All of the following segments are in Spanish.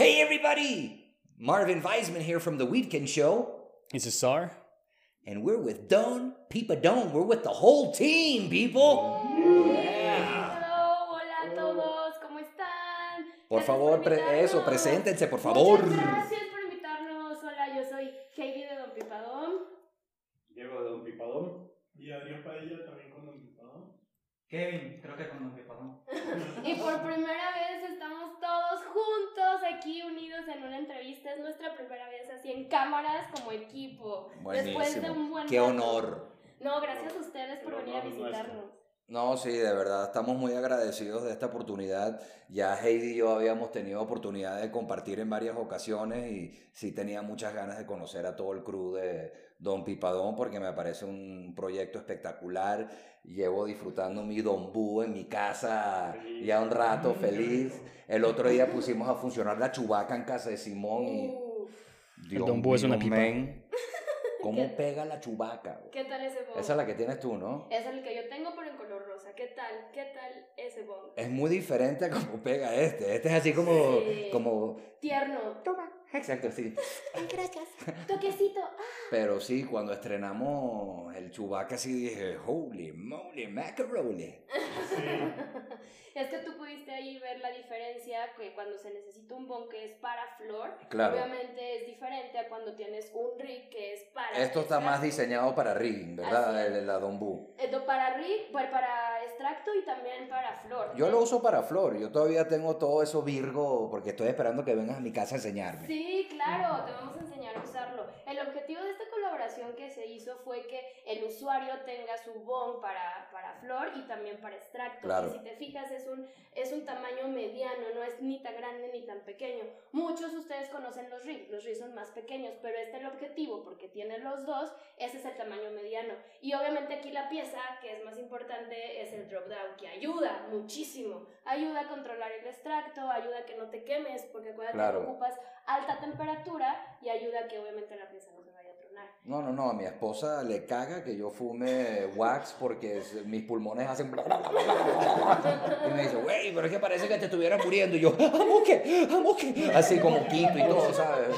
Hey, everybody! Marvin Weisman here from The Weekend Show. It's a SAR. And we're with Don Peepa Don. We're with the whole team, people. Yeah. Hello, hola a todos, ¿cómo están? Por favor, pre- eso, preséntense, por favor. Muchas gracias por invitarnos. Hola, yo soy Heidi de Don Pipadón. Diego de Don Pipadón. Y Adrián Padilla también con Don Pipadón. Kevin, nuestra primera vez así en cámaras como equipo. Después de un buen Qué rato. honor. No, gracias a ustedes por venir a visitarnos. No, sí, de verdad, estamos muy agradecidos de esta oportunidad. Ya Heidi y yo habíamos tenido oportunidad de compartir en varias ocasiones y sí tenía muchas ganas de conocer a todo el crew de Don Pipadón porque me parece un proyecto espectacular. Llevo disfrutando mi Don Bu en mi casa Feliz. ya un rato feliz. El otro día pusimos a funcionar la chubaca en casa de Simón y... Dios Don Bu es una pipa. men, ¿Cómo ¿Qué? pega la chubaca? ¿Qué tal ese bong? Esa es la que tienes tú, ¿no? Es el que yo tengo, pero en color rosa. ¿Qué tal? ¿Qué tal ese bong? Es muy diferente a cómo pega este. Este es así como, Sí. como, Tierno. toma, exacto, sí. Ay, gracias. Toquecito. Ah, Pero sí, cuando estrenamos el Chewbacca sí dije, holy moly, macaroni. Es que tú pudiste ahí ver la diferencia que cuando se necesita un bon que es para flor, Claro. obviamente es diferente a cuando tienes un rig que es para. Esto está más diseñado para rigging, ¿verdad? El, la Don Bu. Esto para rig, para, para extracto y también para flor. Yo lo uso para flor. Yo todavía tengo todo eso virgo porque estoy esperando que vengas a mi casa a enseñarme. Sí, claro, te vamos a enseñar El objetivo de esta colaboración que se hizo fue que el usuario tenga su bon para, para flor y también para extracto. Claro. Si te fijas, es un, es un tamaño mediano, no es ni tan grande ni tan pequeño. Muchos de ustedes conocen los RIG, los RIG son más pequeños, pero este es el objetivo, porque tiene los dos, ese es el tamaño mediano. Y obviamente aquí la pieza que es más importante es el drop down, que ayuda muchísimo. Ayuda a controlar el extracto, ayuda a que no te quemes, porque acuérdate Claro. que ocupas alta temperatura y ayuda que obviamente la pieza no se vaya a tronar. No, no, no, a mi esposa le caga que yo fume wax porque mis pulmones hacen... bla, bla, bla, bla. Y me dice, güey, pero es que parece que te estuviera muriendo. Y yo, I'm okay, I'm okay. Así como quito y todo, ¿sabes?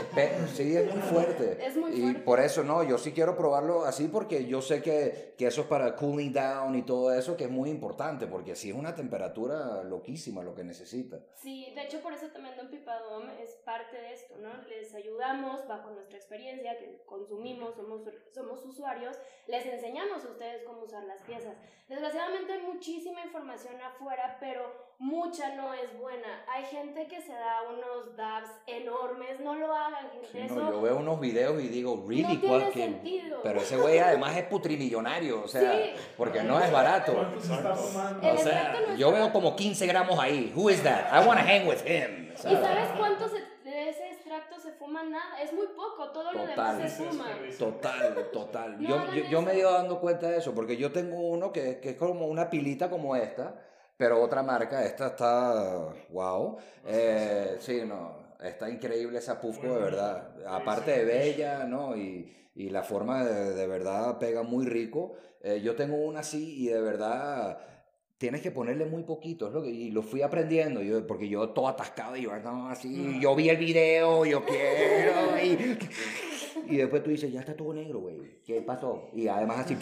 Sí, es muy fuerte. Es muy y fuerte. por eso, no, yo sí quiero probarlo así porque yo sé que, que eso es para cooling down y todo eso, que es muy importante, porque sí es una temperatura loquísima lo que necesita. Sí, de hecho por eso también Don Pipadom es parte de esto, ¿no? Les ayudamos bajo nuestra experiencia que consumimos, somos, somos usuarios, les enseñamos a ustedes cómo usar las piezas. Desgraciadamente hay muchísima información afuera, pero mucha no es buena. Hay gente que se da unos dabs enormes, no lo hagan, gente. Sí, eso no, yo veo unos videos y digo, really, no tiene sentido. Pero ese güey además es putrimillonario, o sea, Sí. porque no es barato. O sea, yo veo como 15 gramos ahí. Who is that? I want to hang with him. ¿Y ¿sabes? cuánto se- Nada, es muy poco, todo lo Total. demás se fuma. Total, total. No yo, yo, yo me he ido dando cuenta de eso, porque yo tengo uno que, que es como una pilita como esta, pero otra marca, esta está, wow. Eh, sí, no, está increíble esa Pufco de verdad. Aparte de bella, ¿no? Y, y la forma de, de verdad pega muy rico. Eh, yo tengo una así y de verdad tienes que ponerle muy poquito, es lo que, y lo fui aprendiendo, yo, porque yo todo atascado, y yo, no, así, yo vi el video, yo quiero, y, y después tú dices, ya está todo negro, güey, ¿qué pasó? Y además así,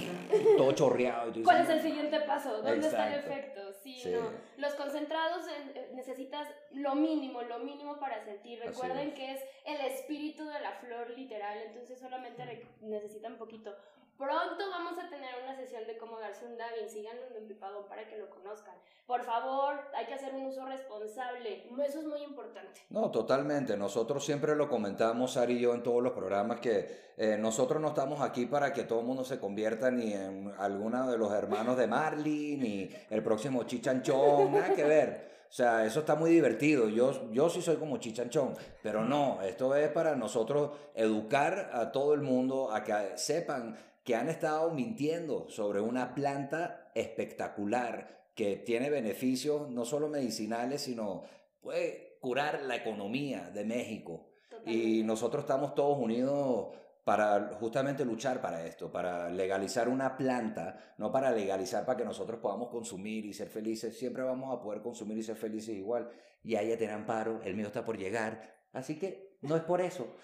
todo chorreado. Y tú ¿Cuál es dices, el siguiente paso? ¿Dónde está el Exacto. efecto? Sí, Sí. no. Los concentrados eh, eh, necesitas lo mínimo, lo mínimo para sentir. Recuerden es. que es el espíritu de la flor literal, entonces solamente necesitan poquito. Pronto vamos a tener una sesión de cómo darse un Davin. Síganlo en Pipadón para que lo conozcan. Por favor, hay que hacer un uso responsable. Eso es muy importante. No, totalmente. Nosotros siempre lo comentamos, Sari y yo, en todos los programas, que eh, nosotros no estamos aquí para que todo el mundo se convierta ni en alguno de los hermanos de Marley, ni el próximo Chichanchón, nada que ver. O sea, eso está muy divertido. Yo, yo sí soy como Chichanchón, pero no, esto es para nosotros educar a todo el mundo a que sepan que han estado mintiendo sobre una planta espectacular que tiene beneficios no solo medicinales, sino puede curar la economía de México. Y nosotros estamos todos unidos para justamente luchar para esto, para legalizar una planta, no para legalizar para que nosotros podamos consumir y ser felices. Siempre vamos a poder consumir y ser felices igual. Y ahí ya tiene amparo, el mío está por llegar. Así que no es por eso.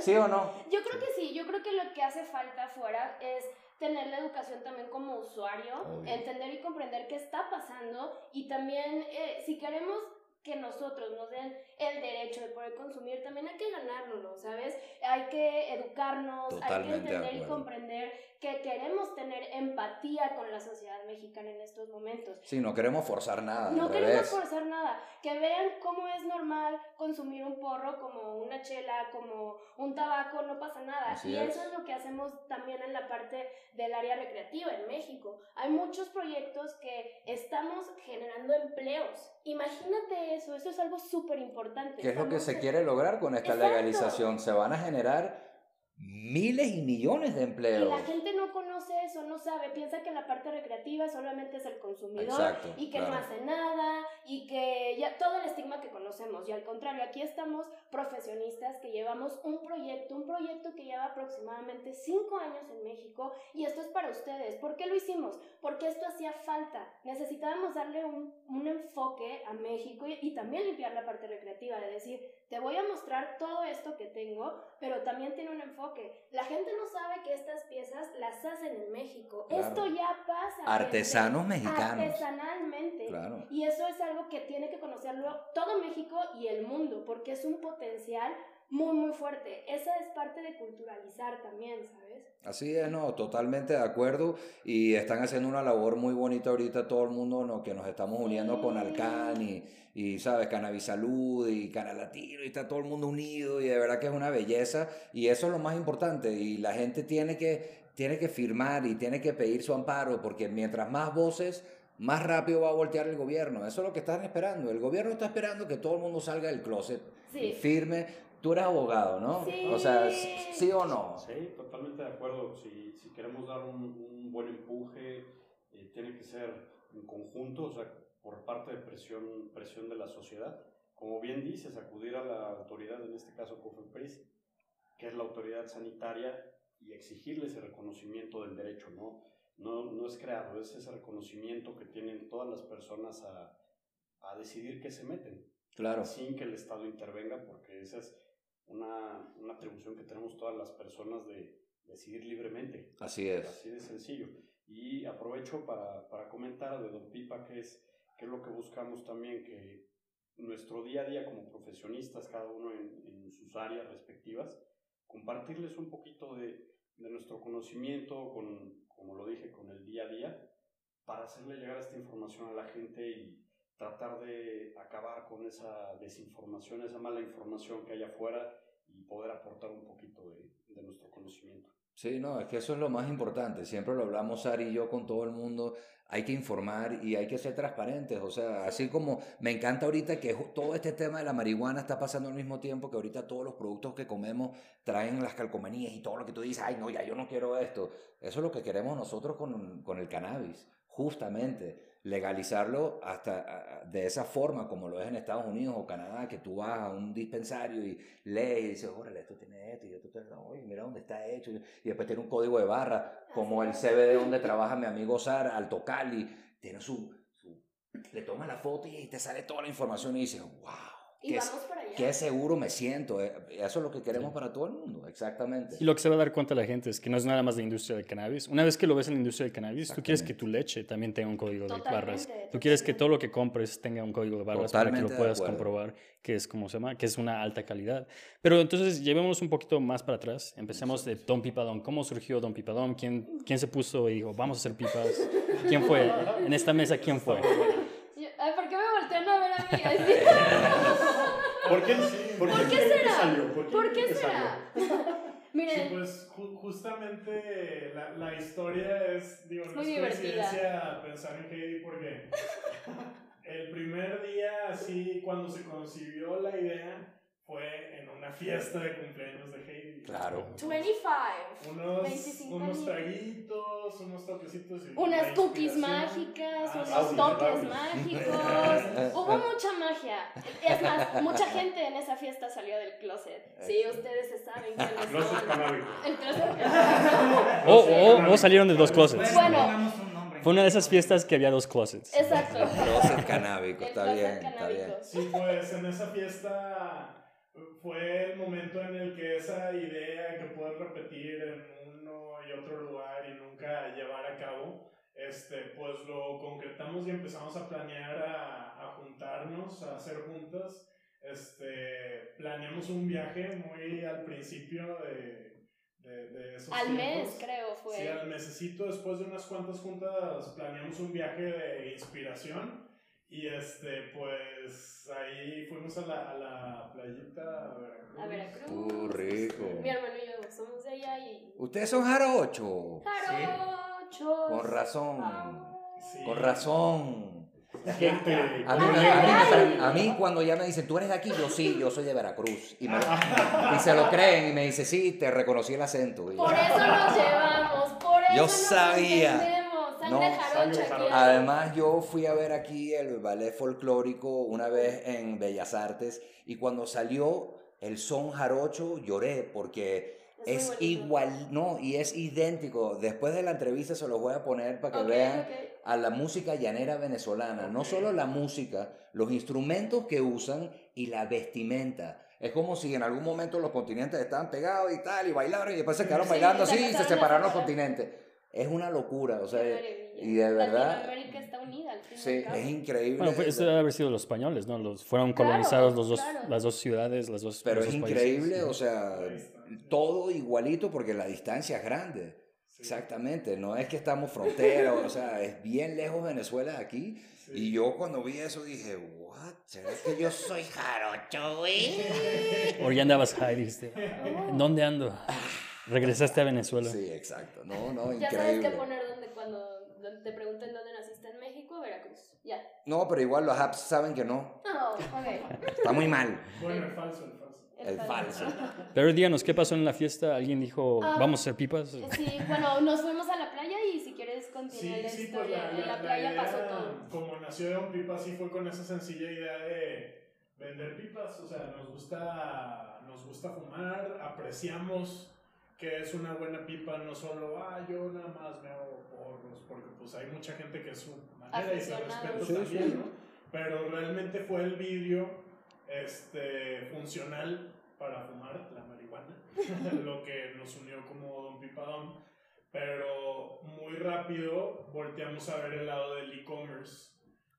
¿Sí o no? Yo creo que sí, yo creo que lo que hace falta afuera es tener la educación también como usuario, Obvio. entender y comprender qué está pasando y también eh, si queremos que nosotros nos den el derecho de poder consumir, también hay que ganárnoslo, ¿sabes? Hay que educarnos, hay que Totalmente de entender y comprender que queremos tener empatía con la sociedad mexicana en estos momentos. Sí, no queremos forzar nada. No queremos revés. forzar nada. Que vean cómo es normal consumir un porro como una chela, como un tabaco, no pasa nada. Así y es. eso es lo que hacemos también en la parte del área recreativa en México. Hay muchos proyectos que estamos generando empleos. Imagínate eso, eso es algo súper importante. ¿Qué es lo que se quiere lograr con esta Exacto. legalización? Se van a generar miles y millones de Y empleos. la gente no conoce eso, no sabe, piensa que la parte recreativa solamente es el consumidor Exacto, y que claro. no hace nada y que ya todo el estigma que conocemos. Y al contrario, aquí estamos profesionistas que llevamos un proyecto, un proyecto que lleva aproximadamente cinco años en México y esto es para ustedes. ¿Por qué lo hicimos? Porque esto hacía falta. Necesitábamos darle un, un enfoque a México y, y también limpiar la parte recreativa, de decir, te voy a mostrar todo esto que tengo, pero también tiene un enfoque. La gente no sabe que estas piezas las hacen en México. Claro. Esto ya pasa. gente. Artesanos mexicanos. Artesanalmente. Claro. Y eso es algo que tiene que conocerlo todo México y el mundo, porque es un potencial muy, muy fuerte. Esa es parte de culturalizar también, ¿sabes? Así es, no, totalmente de acuerdo. Y están haciendo una labor muy bonita ahorita todo el mundo, ¿no? Que nos estamos uniendo con Sí. Alcan y, y, ¿sabes? Cannabis Salud y Canal Latino y está todo el mundo unido y de verdad que es una belleza. Y eso es lo más importante. Y la gente tiene que, tiene que firmar y tiene que pedir su amparo porque mientras más voces, más rápido va a voltear el gobierno. Eso es lo que están esperando. El gobierno está esperando que todo el mundo salga del closet y Sí. firme. Tú eres abogado, ¿no? Sí. O sea, ¿sí o no? Sí, totalmente de acuerdo. Si, si queremos dar un, un buen empuje, eh, tiene que ser en conjunto, o sea, por parte de presión, presión de la sociedad. Como bien dices, acudir a la autoridad, en este caso COFEPRIS, que es la autoridad sanitaria, y exigirle ese reconocimiento del derecho, ¿no? No, no es creado, es ese reconocimiento que tienen todas las personas a, a decidir qué se meten Claro. sin que el Estado intervenga, porque esa es una, una atribución que tenemos todas las personas de decidir libremente. Así es. Así de sencillo. Y aprovecho para, para comentar de Don Pipa que es, que es lo que buscamos también, que nuestro día a día como profesionistas, cada uno en, en sus áreas respectivas, compartirles un poquito de, de nuestro conocimiento, con, como lo dije, con el día a día, para hacerle llegar esta información a la gente y tratar de acabar con esa desinformación, esa mala información que hay afuera y poder aportar un poquito de, nuestro conocimiento. Sí, no, es que eso es lo más importante. Siempre lo hablamos Sari y yo con todo el mundo. Hay que informar y hay que ser transparentes. O sea, así como me encanta ahorita que todo este tema de la marihuana está pasando al mismo tiempo que ahorita todos los productos que comemos traen las calcomanías y todo lo que tú dices, ay, no, ya yo no quiero esto. Eso es lo que queremos nosotros con, con el cannabis, justamente. Legalizarlo hasta de esa forma como lo es en Estados Unidos o Canadá, que tú vas a un dispensario y lees y dices, órale, esto tiene esto y esto tiene, oye, mira dónde está hecho. Y después tiene un código de barra, como el. CBD donde trabaja mi amigo Sar, Alto Cali, tiene su, su- le toma la foto y te sale toda la información y dices, wow, Y qué, vamos para allá. qué seguro me siento. eh". Eso es lo que queremos para todo el mundo, exactamente. Y lo que se va a dar cuenta la gente es que no es nada más la industria del cannabis. Una vez que lo ves en la industria del cannabis, tú quieres que tu leche también tenga un código de Totalmente, barras. Tú quieres que totalmente. todo lo que compres tenga un código de barras para que Totalmente lo de puedas comprobar que es como se llama, que es una alta calidad. Pero entonces llevémonos un poquito más para atrás. Empecemos de Don Pipadón. ¿Cómo surgió Don Pipadón? ¿Quién, ¿Quién se puso y dijo, vamos a hacer pipas? ¿Quién fue? En esta mesa, ¿quién fue? ¿por qué me voltean a ver a mí así? ¿Por qué, por ¿Por qué será? salió? ¿Por qué que será? Sí, Miren, pues ju- justamente la, la historia es, digo, no Muy es divertida. coincidencia pensar en Heidi porque el primer día, así, cuando se concibió la idea, fue en una fiesta de cumpleaños de Heidi. Claro. 25. Unos, 25 unos traguitos, unos toquecitos. y Unas cookies mágicas, Ah, unos sí, toques brownies. mágicos. Hubo mucha magia. Es más, mucha gente en esa fiesta salió del closet. Sí, ustedes se saben quiénes Closet son. canábico. El closet canábico. O, o- o salieron de dos closets. Bueno. Fue una de esas fiestas que había dos closets. Exacto. Closet canábico, El está closet bien, está canábico. bien. Sí, pues en esa fiesta fue el momento en el que esa idea que puedes repetir en uno y otro lugar y nunca llevar a cabo, este, pues lo concretamos y empezamos a planear a, a juntarnos, a hacer juntas. Este, planeamos un viaje muy al principio de, de, de esos Al mes, tiempos. creo, fue. Sí, al mesecito, después de unas cuantas juntas, planeamos un viaje de inspiración. Y este, pues ahí fuimos a la, a la playita a Veracruz. A Veracruz. Uh, rico. Mi hermano y yo somos de allá y. Ustedes son jarochos. ¡Jarochos! Con razón. Sí. Con razón. La gente. A mí, a, mí, ay. a mí cuando ya me dicen, tú eres de aquí, yo sí, yo soy de Veracruz. Y, me- y se lo creen y me dice, sí, te reconocí el acento. Y- Por eso nos llevamos, por eso Yo nos sabía. entendemos. Sangre No, jarocha sangre hay. Además, yo fui a ver aquí el ballet folclórico una vez en Bellas Artes y cuando salió el son jarocho lloré porque Es igual, no, y es idéntico. Después de la entrevista se los voy a poner para que vean a la música llanera venezolana. No solo la música, los instrumentos que usan y la vestimenta. Es como si en algún momento los continentes estaban pegados y tal, y bailaron y después se quedaron Sí, bailando así y se separaron los continentes. Es una locura, o sea, y de verdad- Latinoamérica está unida al fin sí, es increíble. Bueno, pues eso debe haber sido los españoles, ¿no? Los, fueron Claro, colonizados los dos, claro. las dos ciudades, las dos Pero es dos países, increíble, sí. o sea, todo igualito porque la distancia es grande. Sí. Exactamente, no es que estamos frontera, o sea, es bien lejos Venezuela de aquí. Sí. Y yo cuando vi eso dije, what? ¿Será que yo soy jarocho, güey? O ya andabas high, dijiste. ¿En dónde ando? Regresaste a Venezuela. Sí, exacto. No, no, Ya sabes increíble. qué poner donde cuando te pregunten dónde naciste en México, Veracruz. Ya. No, pero igual los apps saben que no. No, ok. Está muy mal. Bueno, el falso, el falso. El falso. Pero díganos, ¿qué pasó en la fiesta? ¿Alguien dijo, Ah. vamos a hacer pipas? Sí, bueno, nos fuimos a la playa y si quieres continuar Sí, la sí, pues historia. la, en la- la la playa idea, pasó todo. como nació de un pipa, sí fue con esa sencilla idea de vender pipas, o sea, nos gusta, nos gusta fumar, apreciamos que es una buena pipa, no solo, ah, yo nada más me hago porros, porque pues hay mucha gente que es su manera y se respeta Sí, también, sí. ¿no? Pero realmente fue el vidrio este, funcional para fumar la marihuana, lo que nos unió como Don Pipadón. Pero muy rápido volteamos a ver el lado del e-commerce.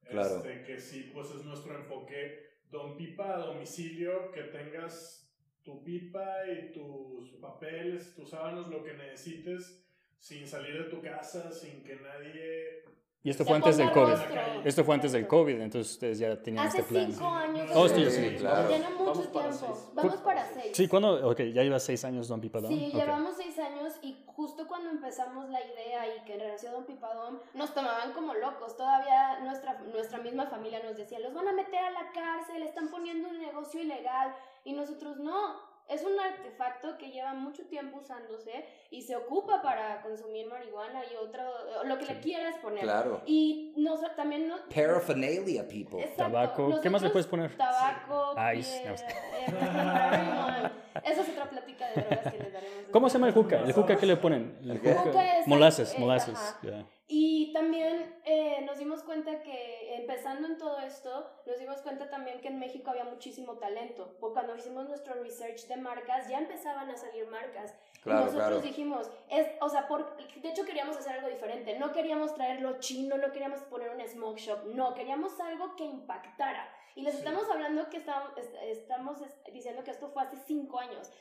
Claro. Este, que sí, pues es nuestro enfoque. Don Pipa a domicilio, que tengas tu pipa y tus papeles, tus sábanos, lo que necesites, sin salir de tu casa, sin que nadie... Y esto fue antes del COVID. rostro. Esto fue antes del. COVID, entonces ustedes ya tenían Hace este plan. cinco años. Oh, sí, sí, claro. Tiene mucho Vamos tiempo. Vamos para seis. Sí, ¿cuándo? Ok, ya lleva seis años Don Pipadón. Sí, llevamos seis años y justo cuando empezamos la idea y que nació Don Pipadón, nos tomaban como locos. Todavía nuestra, nuestra misma familia nos decía, los van a meter a la cárcel, están poniendo un negocio ilegal. Y nosotros no. Es un artefacto que lleva mucho tiempo usándose y se ocupa para consumir marihuana y otro, lo que le quieras poner. Claro. Y nos, también no, Paraphernalia, people. Exacto. Tabaco, ¿qué más le Nosotros, puedes poner? Tabaco, Ice, piedra, no. eh. Esa es otra plática de drogas que les. ¿Cómo se llama el juca? ¿El juca qué le ponen? El juca- Juca es- Molasses, eh, molasses. ya. Y también eh, nos dimos cuenta que empezando en todo esto, nos dimos cuenta también que en México había muchísimo talento. Porque cuando hicimos nuestro research de marcas, ya empezaban a salir marcas. Claro, y nosotros claro. dijimos, es, o sea, por, de hecho queríamos hacer algo diferente. No queríamos traer lo chino, no queríamos poner un smoke shop, no, queríamos algo que impactara. Y les Sí. estamos hablando que estamos, est- estamos est- diciendo que esto fue hace cinco años.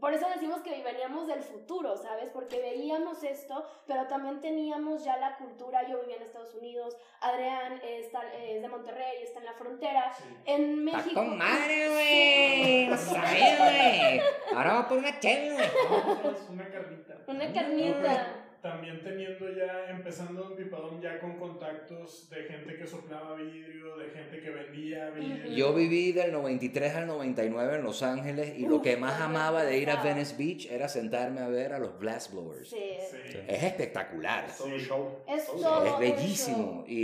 Por eso decimos que veníamos del futuro, ¿sabes? Porque veíamos esto, pero también teníamos ya la cultura. Yo vivía en Estados Unidos, Adrián está, es de Monterrey, está en la frontera. Sí. En Está México. con madre, güey. No güey. Ahora vamos por una chela, güey. Una carnita. Una carnita. También teniendo ya, empezando Don Pipadón ya con contactos de gente que soplaba vidrio, de gente que vendía vidrio. Yo viví del 93 al 99 en Los Ángeles y lo Uf, que más amaba de ir a. Venice Beach era sentarme a ver a los Blastblowers. Sí. Sí. Es espectacular. Show. Es Todo un todo. show. Es un bellísimo. show. Y,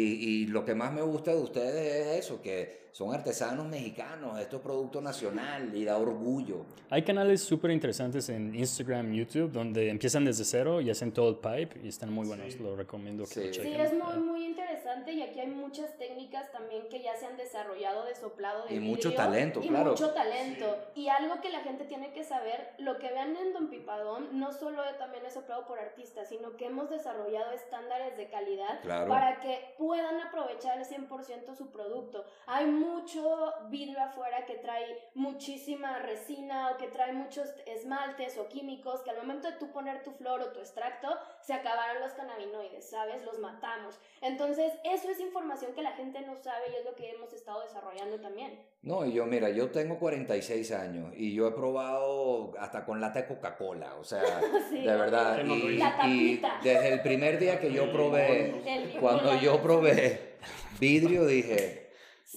y lo que más me gusta de ustedes es eso, que son artesanos mexicanos, esto es producto nacional y da orgullo. Hay canales súper interesantes en Instagram, YouTube, donde empiezan desde cero y hacen todo el pipe y están muy buenos. Sí. Lo recomiendo que Sí. lo Sí, chequen. es muy, muy interesante y aquí hay muchas técnicas también que ya se han desarrollado de soplado de Y vidrio. mucho talento, y claro. mucho talento. Y algo que la gente tiene que saber, lo que vean en Don Pipadón no solo también es soplado por artistas, sino que hemos desarrollado estándares de calidad Claro. para que puedan aprovechar al 100% su producto. Hay mucho vidrio afuera que trae muchísima resina o que trae muchos esmaltes o químicos que al momento de tú poner tu flor o tu extracto se acabaron los cannabinoides, ¿sabes? Los matamos. Entonces, eso es información que la gente no sabe y es lo que hemos estado desarrollando también. No, y yo, mira, yo tengo 46 años y yo he probado hasta con lata de Coca-Cola, o sea, Sí. de verdad. ¿Quién no lo Y? La y desde el primer día que yo probé, cuando yo probé vidrio, dije,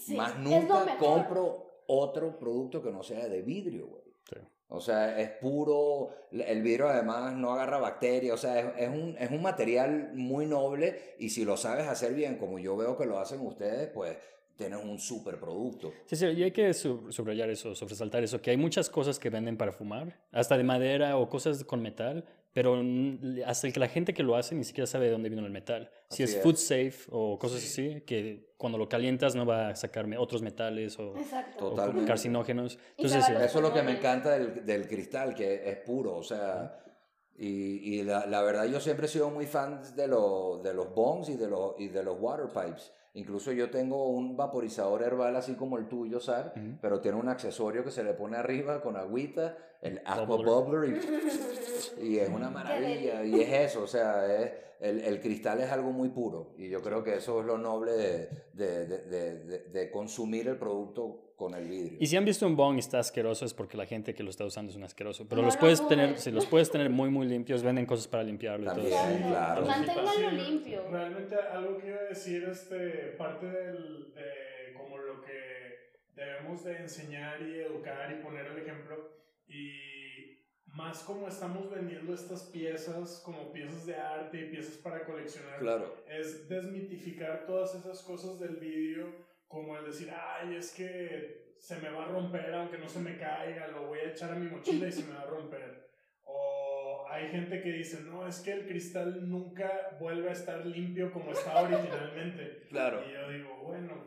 Sí, más nunca compro otro producto que no sea de vidrio, güey. Sí. O sea, es puro, el vidrio además no agarra bacterias, o sea, es, es un, es un material muy noble y si lo sabes hacer bien, como yo veo que lo hacen ustedes, pues tienes un super producto. Sí, sí, y hay que sub- subrayar eso, sobresaltar eso, que hay muchas cosas que venden para fumar, hasta de madera o cosas con metal, pero hasta el que la gente que lo hace ni siquiera sabe de dónde vino el metal. Si es, es. food safe o cosas así, que cuando lo calientas no va a sacarme otros metales o, Exacto. o carcinógenos. Entonces, va eh, Eso es lo que me encanta del, del cristal, que es puro, o sea, y, y la, la verdad yo siempre he sido muy fan de, lo- de los bongs y de, los y de los water pipes. Incluso yo tengo un vaporizador herbal así como el tuyo, Sar, Ujú. pero tiene un accesorio que se le pone arriba con agüita, el aqua Bubbler. bubbler, y, y es una maravilla, y es eso, o sea, es, el, el cristal es algo muy puro, y yo creo que eso es lo noble de, de, de- de- de- de consumir el producto con el vidrio. y si han visto un bong y está asqueroso es porque la gente que lo está usando es un asqueroso. Pero No los lo puedes tener, si los puedes tener muy muy limpios, venden cosas para limpiarlo y todo. También, Exacto. claro. Manténganlo Sí, limpio. Realmente algo que iba a decir, este, parte del, de como lo que debemos de enseñar y educar y poner el ejemplo y más como estamos vendiendo estas piezas como piezas de arte y piezas para coleccionar, Claro. es desmitificar todas esas cosas del vídeo, como el decir, ay, es que se me va a romper aunque no se me caiga, lo voy a echar a mi mochila y se me va a romper. O hay gente que dice, no, es que el cristal nunca vuelve a estar limpio como estaba originalmente. Claro. Y yo digo, bueno,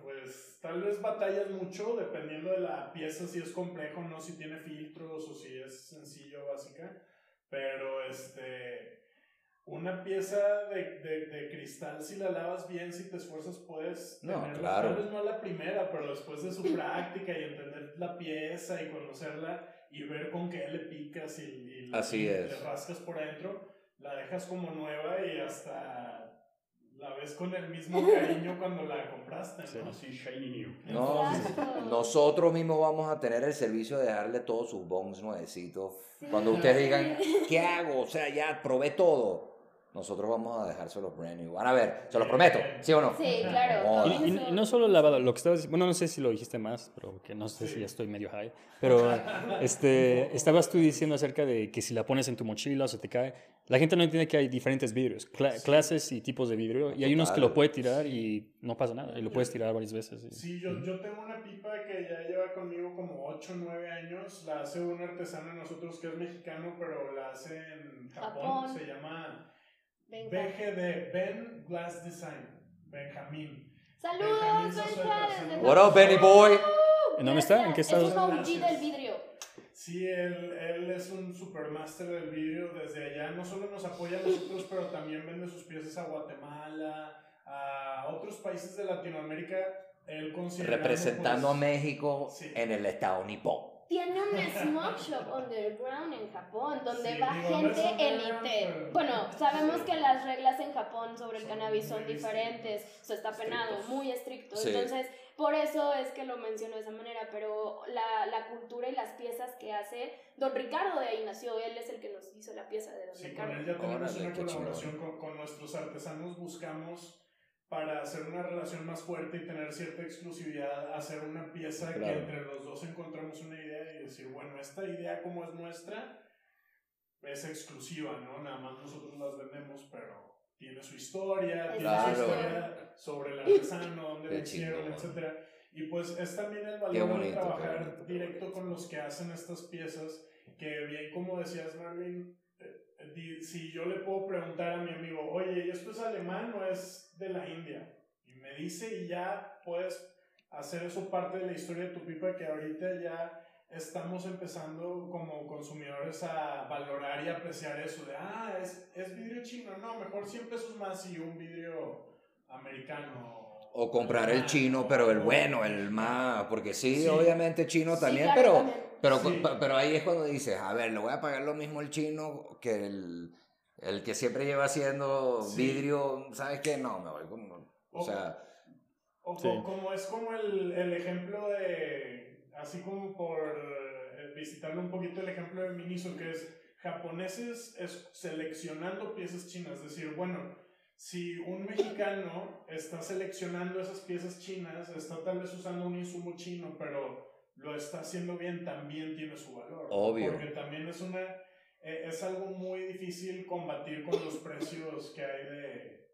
tal vez batallas mucho dependiendo de la pieza, si es complejo no, si tiene filtros o si es sencillo, básica. Pero este, una pieza de, de, de cristal, si la lavas bien, si te esfuerzas, puedes No, tenerla. claro. Tal vez no la primera, pero después de su práctica y entender la pieza y conocerla y ver con qué le picas y, y- Así y es. le rascas por adentro, la dejas como nueva y hasta la ves con el mismo cariño cuando la compraste, ¿no? Así, shiny new. No, nosotros mismos vamos a tener el servicio de darle todos sus bongs nuevecitos. Sí. Cuando ustedes digan, ¿qué hago? O sea, ya probé todo. Nosotros vamos a dejárselos brand new. Van a ver, se los prometo, ¿sí o no? Sí, claro. Y, y- y no solo lavado, lo que estabas diciendo, bueno, no sé si lo dijiste más, pero que no sé si ya estoy medio high, pero este, estabas tú diciendo acerca de que si la pones en tu mochila o se te cae, la gente no entiende que hay diferentes vidrios, cla- clases y tipos de vidrio, y hay unos que lo puede tirar y no pasa nada, y lo puedes tirar varias veces. y- Sí, yo, yo tengo una pipa que ya lleva conmigo como 8 o 9 años. La hace un artesano de nosotros que es mexicano, pero la hace en Japón. Japón. Se llama Venga. BGD, Ben Glass Design. Benjamín. Saludos, Benjamín Benja, Zazueta, desde saludos. What up, Benny boy? ¿En dónde está? ¿En qué estado? Es un OG del vidrio. Sí, él, él es un supermaster del vidrio desde allá. No solo nos apoya a nosotros, pero también vende sus piezas a Guatemala, a otros países de Latinoamérica. Él. Representando a México Sí. en el estado nipón. Tiene un smoke shop underground en Japón donde Sí, va digo, gente élite. pero- Bueno, sabemos sí. que las reglas en Japón sobre el cannabis son diferentes, eso está penado, estrictos. muy estricto. Sí. Entonces, por eso es que lo menciono de esa manera, pero la, la cultura y las piezas que hace, Don Ricardo de ahí nació, él es el que nos hizo la pieza de Don Sí, con Ricardo. él ya tenemos Órale, una colaboración con, con nuestros artesanos. Buscamos para hacer una relación más fuerte y tener cierta exclusividad, hacer una pieza que Claro. entre los dos encontramos una idea y decir, bueno, esta idea como es nuestra, es exclusiva, ¿no? Nada más nosotros las vendemos, pero tiene su historia, tiene Claro. su historia sobre el artesano, dónde lo hicieron, etcétera. Y pues es también el valor de bonito, qué trabajar directo con los que hacen estas piezas, que bien como decías Marvin, si yo le puedo preguntar a mi amigo, oye, ¿y esto es alemán o es de la India? Y me dice y ya puedes hacer eso parte de la historia de tu pipa que ahorita ya estamos empezando como consumidores a valorar y apreciar eso de, ah, es, es vidrio chino, no, mejor 100 pesos más y un vidrio americano. O comprar el chino, pero el bueno, el más, porque sí, Sí. obviamente chino también, pero, también. Pero, Sí. pero, pero ahí es cuando dices, a ver, le voy a pagar lo mismo el chino que el, el que siempre lleva haciendo Sí. vidrio, ¿sabes qué? No, me voy con, o O- sea, O Sí. co- como es como el, el ejemplo de, así como por eh, visitarlo un poquito el ejemplo de Miniso, que es japoneses es seleccionando piezas chinas, es decir, bueno, si un mexicano está seleccionando esas piezas chinas, está tal vez usando un insumo chino, pero lo está haciendo bien, también tiene su valor. Obvio. Porque también es una, eh, es algo muy difícil combatir con los precios que hay de,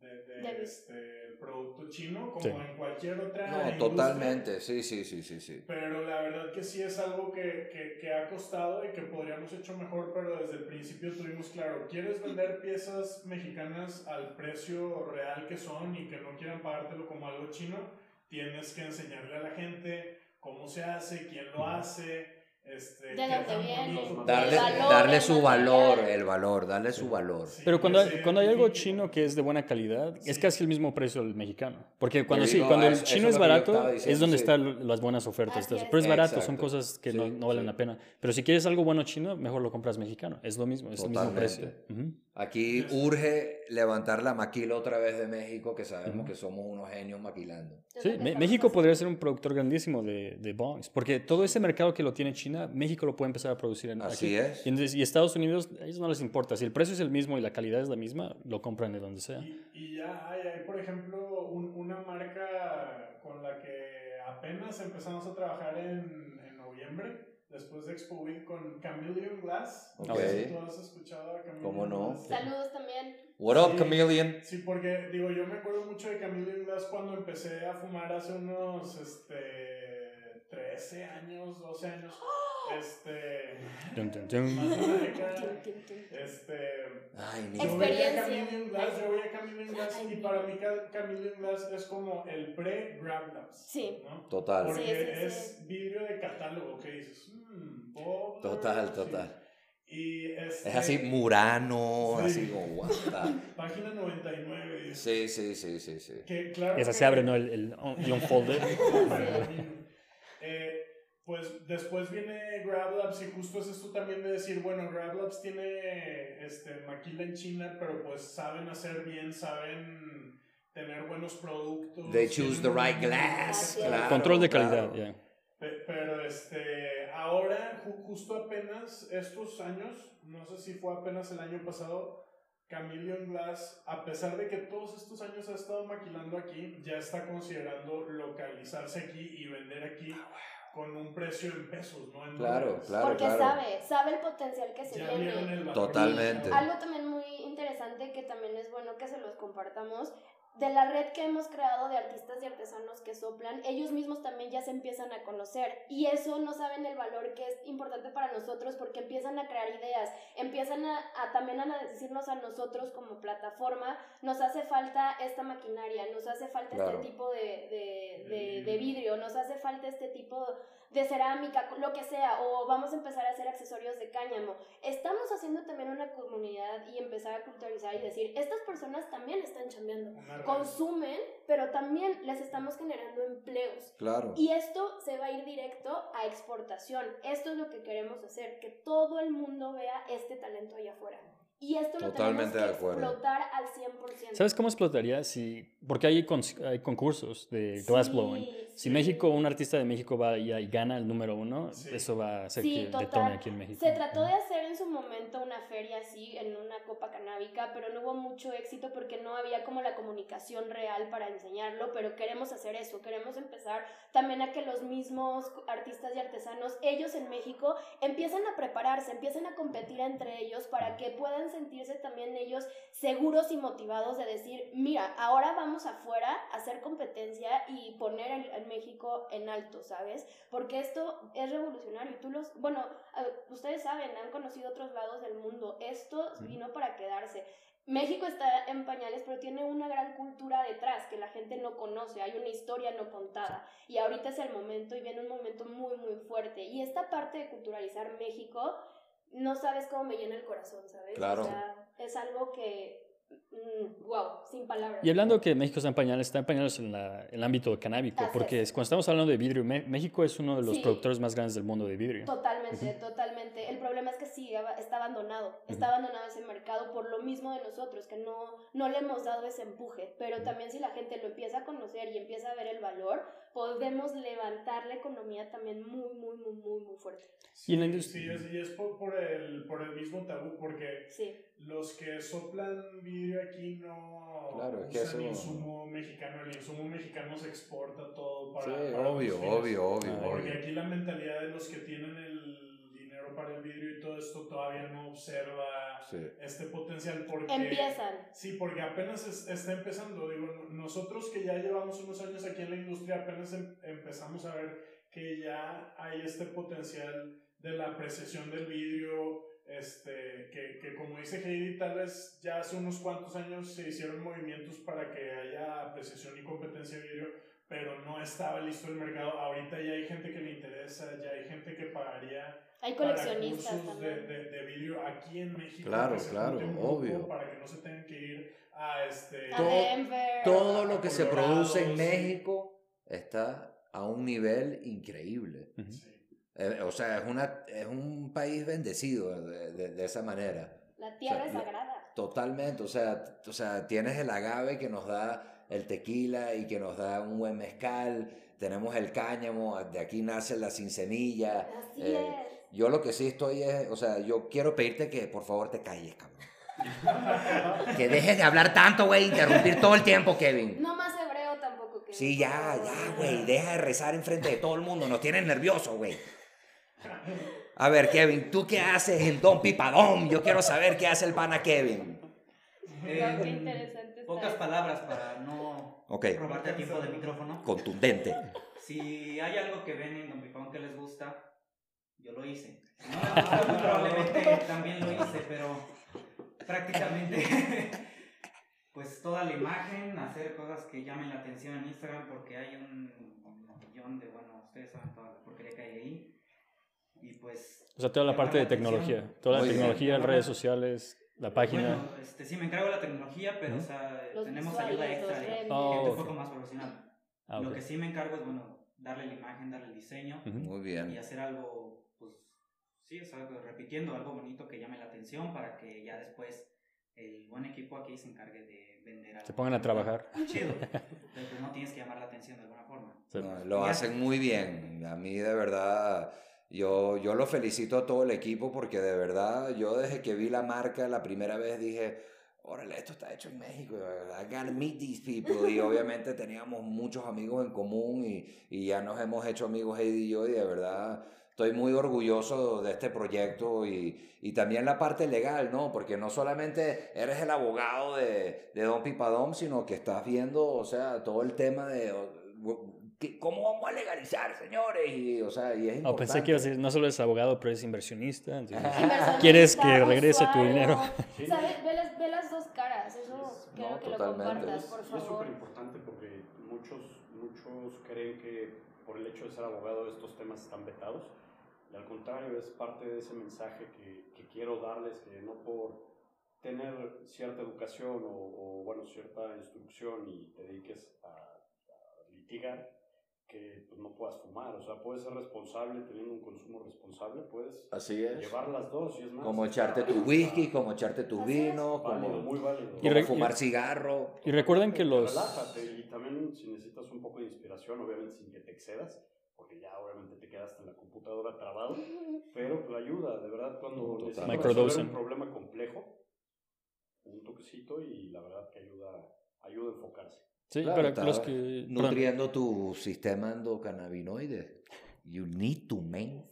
de, de, De- este, el producto chino, como Sí. en cualquier otra no, industria. totalmente, sí, sí, sí, sí, sí. Pero la verdad que sí es algo que, que, que ha costado y que podríamos hecho mejor, pero desde el principio tuvimos claro, ¿quieres vender piezas mexicanas al precio real que son y que no quieran pagártelo como algo chino? Tienes que enseñarle a la gente cómo se hace, quién lo hace, este, De dónde viene. Darle, valor, darle su valor, el valor, darle su valor. Sí, Pero cuando, se cuando hay algo chino que es de buena calidad, es Sí. casi el mismo precio del mexicano. Porque cuando Te sí, digo, cuando el chino es es barato, diciendo, es donde sí. están las buenas ofertas. Es. Pero es barato, son Exacto. cosas que no, Sí, no valen sí. la pena. Pero si quieres algo bueno chino, mejor lo compras mexicano. Es lo mismo, es el mismo precio. Totalmente. Ujú. Aquí urge levantar la maquila otra vez de México, que sabemos Ujú. que somos unos genios maquilando. Es Sí, México podría ser un productor grandísimo de, de bongs, porque todo ese mercado que lo tiene China, México lo puede empezar a producir en Así aquí. es. Y, entonces- y Estados Unidos, a ellos no les importa. Si el precio es el mismo y la calidad es la misma, lo compran de donde sea. Y, y ya hay, hay, por ejemplo, un- una marca con la que apenas empezamos a trabajar en, en noviembre, después de Expo Week, con Chameleon Glass. Ok. No sé si tú has escuchado a Chameleon ¿Cómo no? Glass. Saludos también. What up, Sí. chameleon? Sí, porque digo, yo me acuerdo mucho de Chameleon Glass cuando empecé a fumar hace unos este, 13 años, 12 años. Este. Dun, dun, dun. más de una década. Este. Ay, Yo veía Experiencia. Chameleon Glass, yo veía Chameleon Glass Ay, y para mí Ca- Chameleon Glass es como el pre-Grab Labs. Sí. ¿no? Total. Porque Sí, sí, sí. es vidrio de catálogo que dices, mmm. Total, sí. total. Y este, Es así, Murano, Sí. así como, the- Página 99. dice, Sí, sí, sí, sí, sí. Que, claro Esa que- se abre, ¿no? El, el, y un folder. Eh, pues después viene Grab Labs y justo es esto también de decir, bueno, Grab Labs tiene este, maquila en China, pero pues saben hacer bien, saben tener buenos productos. They choose the right glass, Claro. Control de calidad, Pero este, ahora, ju- justo apenas estos años, no sé si fue apenas el año pasado, Chameleon Glass, a pesar de que todos estos años ha estado maquilando aquí, ya está considerando localizarse aquí y vender aquí con un precio en pesos, ¿no? En Claro, dólares. claro, Porque claro. sabe, sabe el potencial que se Ya tiene. Totalmente. Algo también muy interesante que también es bueno que se los compartamos. De la red que hemos creado de artistas y artesanos que soplan, ellos mismos también ya se empiezan a conocer y eso no saben el valor que es importante para nosotros porque empiezan a crear ideas, empiezan a, a también a decirnos a nosotros como plataforma, nos hace falta esta maquinaria, nos hace falta Claro. este tipo de, de, de- De vidrio, nos hace falta este tipo de cerámica, lo que sea, o vamos a empezar a hacer accesorios de cáñamo. Estamos haciendo también una comunidad y empezar a culturizar y decir, estas personas también están chambeando, Una red. Consumen, pero también les estamos generando empleos. Claro. Y esto se va a ir directo a exportación. Esto es lo que queremos hacer, que todo el mundo vea este talento allá afuera. Y esto lo tenemos que explotar al 100%. ¿Sabes cómo explotaría? Si, porque hay concursos de glassblowing. Sí, Si. México, un artista de México va y, y gana el número uno, Sí. eso va a hacer Sí, que total. detone aquí en México. Se trató de hacer en su momento una feria así, en una copa canábica, pero no hubo mucho éxito porque no había como la comunicación real para enseñarlo, pero queremos hacer eso, queremos empezar también a que los mismos artistas y artesanos, ellos en México, empiezan a prepararse, empiezan a competir entre ellos para que puedan sentirse también ellos seguros y motivados de decir, mira, ahora vamos afuera a hacer competencia y poner el- a México en alto, ¿sabes? Porque esto es revolucionario. y Tú los, bueno, ustedes saben, han conocido otros lados del mundo. Esto vino para quedarse. México está en pañales, pero tiene una gran cultura detrás que la gente no conoce, hay una historia no contada. Y ahorita es el momento y viene un momento muy, muy fuerte. Y esta parte de culturalizar México, no sabes cómo me llena el corazón, ¿sabes? Claro. O sea, es algo que, wow, sin palabras. Y hablando que México está en pañales, está en pañales en la- el ámbito canábico, Así porque es. cuando estamos hablando de vidrio, México es uno de los Sí. productores más grandes del mundo de vidrio. Totalmente, totalmente. El problema es que sí, está abandonado. Está abandonado ese mercado por lo mismo de nosotros, que no, no le hemos dado ese empuje. Pero también si la gente lo empieza a conocer y empieza a ver el valor, podemos levantar la economía también muy, muy, muy, muy, muy fuerte. Y en la Sí, industria- es, y es por, por el, por el mismo tabú, porque Sí, los que soplan vidrio aquí no Claro, es que usan eso- insumo mexicano. El insumo mexicano se exporta todo para. Sí, para obvio, obvio, obvio, Ah, Porque obvio. aquí la mentalidad de los que tienen el para el vidrio y todo esto todavía no observa Sí. este potencial porque empiezan. Sí, porque apenas es- está empezando. Digo, no- nosotros que ya llevamos unos años aquí en la industria, apenas em- empezamos a ver que ya hay este potencial de la apreciación del vidrio. Este, que, que como dice Heidi, tal vez ya hace unos cuantos años se hicieron movimientos para que haya apreciación y competencia de vidrio, pero no estaba listo el mercado. Ahorita ya hay gente que le interesa, ya hay gente que pagaría Hay para coleccionistas cursos de, también. de, de vidrio aquí en México. Claro, que se claro, obvio. Para que no se tengan que ir a este. A todo- Denver. Todo lo que se produce en. México está a un nivel increíble. Sí. Eh, o sea, es, una, es un país bendecido de, de- de esa manera. La tierra O sea, es sagrada. Totalmente. O sea, o sea, tienes el agave que nos da el tequila y que nos da un buen mezcal. Tenemos el cáñamo, de aquí nace la sin semilla. Así Eh, es. Yo lo que sí estoy es, o sea, yo quiero pedirte que por favor te calles, cabrón. que dejes de hablar tanto, güey, interrumpir todo el tiempo, Kevin. No más hebreo tampoco que. Sí, ya, ya, güey, deja de rezar enfrente de todo el mundo, nos tienes nerviosos, güey. A ver, Kevin, ¿tú qué haces en Don Pipadón? Yo quiero saber qué hace el pana Kevin. Qué interesante pocas palabras para no Ok, robarte tiempo de micrófono. contundente. Si hay algo que ven en Don Pipón que les gusta, yo lo hice. No muy probablemente también lo hice, pero prácticamente, pues toda la imagen, hacer cosas que llamen la atención en Instagram, porque hay un millón de, bueno, ustedes saben toda la porquería que hay ahí. Y pues. O sea, toda la parte de atención. tecnología, toda la bien. tecnología, redes sociales, la página. Bueno, este, sí me encargo de la tecnología, pero Ujú. o sea, Los tenemos visuales, ayuda extra de. Oh, gente un poco más profesional. Ah, Lo ok. que sí me encargo es, bueno, darle la imagen, darle el diseño. Muy y bien. hacer algo, pues, sí, o sea, repitiendo algo bonito que llame la atención para que ya después el buen equipo aquí se encargue de vender algo. Se pongan a trabajar. Chido. Pero pues no tienes que llamar la atención de alguna forma. Sí. No, lo hacen muy bien. A mí de verdad, yo, yo lo felicito a todo el equipo porque de verdad, yo desde que vi la marca la primera vez dije, órale, esto está hecho en México. I gotta meet these people. Y obviamente teníamos muchos amigos en común y, y ya nos hemos hecho amigos Heidi y yo y de verdad estoy muy orgulloso de este proyecto y, y también la parte legal, ¿no? Porque no solamente eres el abogado de, de Don Pipadón, sino que estás viendo, o sea, todo el tema de o, ¿qué- cómo vamos a legalizar, señores, y, o sea, y es importante. pensé que ibas a decir, no solo es abogado, pero es inversionista. entonces- Inversionista, ¿Quieres que regrese tu usuario. dinero? Sí. ¿Sabes? Ve las, ve las dos caras. Eso no, que lo totalmente. compartas, Es- por y es favor. súper importante porque muchos, muchos creen que por el hecho de ser abogado estos temas están vetados. Y al contrario, es parte de ese mensaje que, que quiero darles, que no por tener cierta educación o, o, bueno, cierta instrucción y te dediques a, a litigar, que pues, no puedas fumar. O sea, puedes ser responsable teniendo un consumo responsable, puedes Así es. llevar las dos y es más. Como echarte tu whisky, como echarte tu Así es. vino, válido, como, muy válido. Y como re- fumar cigarro. Y recuerden que los... Relájate y también si necesitas un poco de inspiración, obviamente sin que te excedas, porque ya obviamente te quedaste en la computadora trabado, pero pues, ayuda, de verdad, cuando necesitas resolver un problema complejo, un toquecito y la verdad que ayuda, ayuda a enfocarse. Sí, Claro, para los que... perdón. Nutriendo tu sistema endocannabinoide. You need to, man.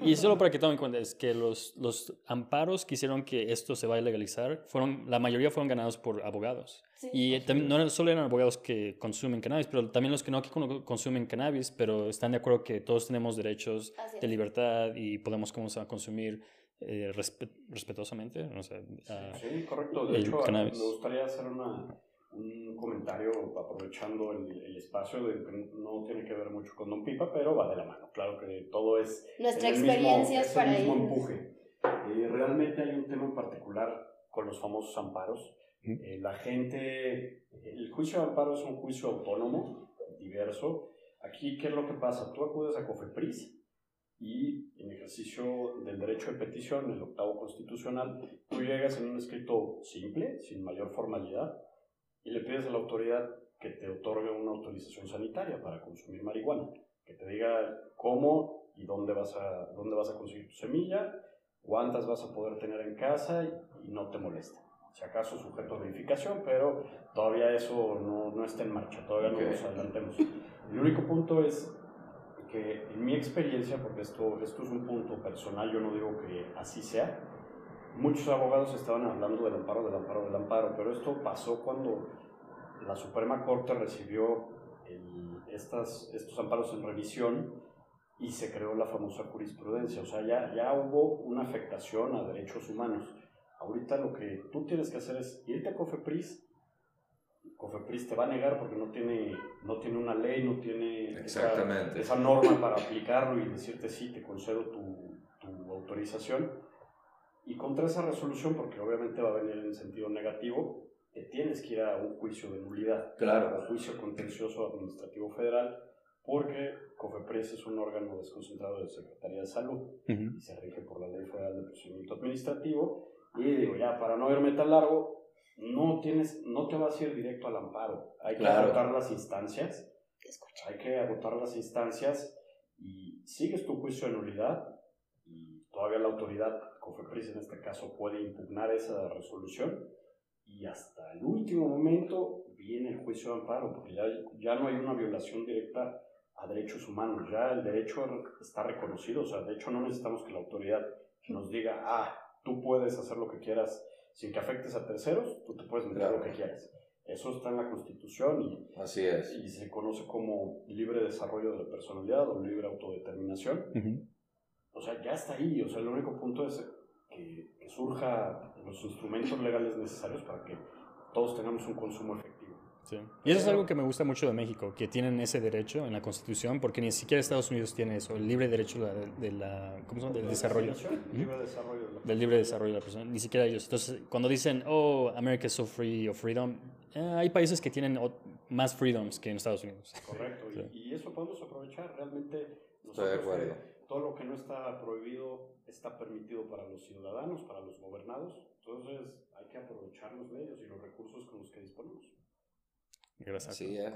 Y solo para que tomen en cuenta, es que los, los amparos que hicieron que esto se vaya a legalizar, fueron, la mayoría fueron ganados por abogados. Sí. Y también no solo eran abogados que consumen cannabis, pero también los que no consumen cannabis, pero están de acuerdo que todos tenemos derechos de libertad y podemos comenzar a consumir eh, respe- respetuosamente. O sea, ah, Sí, correcto. De el hecho, cannabis. me gustaría hacer una, un comentario aprovechando el, el espacio de que no tiene que ver mucho con Don Pipa, pero va de la mano. Claro que todo es Nuestra es el mismo- experiencia es es para el mismo ellos. empuje. Eh, realmente hay un tema en particular con los famosos amparos. Eh, la gente, el juicio de amparo es un juicio autónomo, diverso. Aquí, ¿qué es lo que pasa? Tú acudes a COFEPRIS y en ejercicio del derecho de petición, el octavo constitucional, tú llegas en un escrito simple, sin mayor formalidad, y le pides a la autoridad que te otorgue una autorización sanitaria para consumir marihuana, que te diga cómo y dónde vas a, dónde vas a conseguir tu semilla, cuántas vas a poder tener en casa y, no te molesta. Si acaso sujeto a verificación, pero todavía eso no, no está en marcha, todavía Ok. no nos adelantemos. El único punto es que en mi experiencia, porque esto, esto es un punto personal, yo no digo que así sea, muchos abogados estaban hablando del amparo, del amparo, del amparo, pero esto pasó cuando la Suprema Corte recibió el- estas, estos amparos en revisión y se creó la famosa jurisprudencia. O sea, ya, ya hubo una afectación a derechos humanos. Ahorita lo que tú tienes que hacer es irte a COFEPRIS. COFEPRIS te va a negar porque no tiene, no tiene una ley, no tiene esa- Exactamente. esa norma para aplicarlo y decirte sí, te concedo tu, tu autorización. Y contra esa resolución, porque obviamente va a venir en sentido negativo, te tienes que ir a un juicio de nulidad. Claro. O juicio contencioso administrativo federal, porque COFEPRIS es un órgano desconcentrado de Secretaría de Salud y se rige por la Ley Federal de Procedimiento Administrativo. Y digo, ya, para no irme tan largo, no, tienes, no te vas a ir directo al amparo. Hay que Claro. agotar las instancias. Hay que agotar las instancias y sigues tu juicio de nulidad y todavía la autoridad, COFEPRIS en este caso, puede impugnar esa resolución y hasta el último momento viene el juicio de amparo porque ya, ya no hay una violación directa a derechos humanos, ya el derecho está reconocido, o sea, de hecho no necesitamos que la autoridad nos diga, ah, tú puedes hacer lo que quieras sin que afectes a terceros, tú te puedes meter Claro. lo que quieras. Eso está en la Constitución y Así es. y se conoce como libre desarrollo de la personalidad o libre autodeterminación. Ujú. O sea, ya está ahí. O sea, el único punto es que, que surja los instrumentos legales necesarios para que todos tengamos un consumo efectivo. Sí. Y eso es algo que me gusta mucho de México, que tienen ese derecho en la Constitución, porque ni siquiera Estados Unidos tiene eso, el libre derecho de la, de la- ¿cómo se llama? del desarrollo. Libre desarrollo de la Del libre desarrollo de la persona, ni siquiera ellos. Entonces, cuando dicen, oh, America is so free o freedom, eh, hay países que tienen más freedoms que en Estados Unidos. Correcto. y- Sí. Y, eso podemos aprovechar. Realmente Estoy de acuerdo. Todo lo que no está prohibido está permitido para los ciudadanos, para los gobernados. Entonces hay que aprovechar los medios y los recursos con los que disponemos. Gracias. Así es.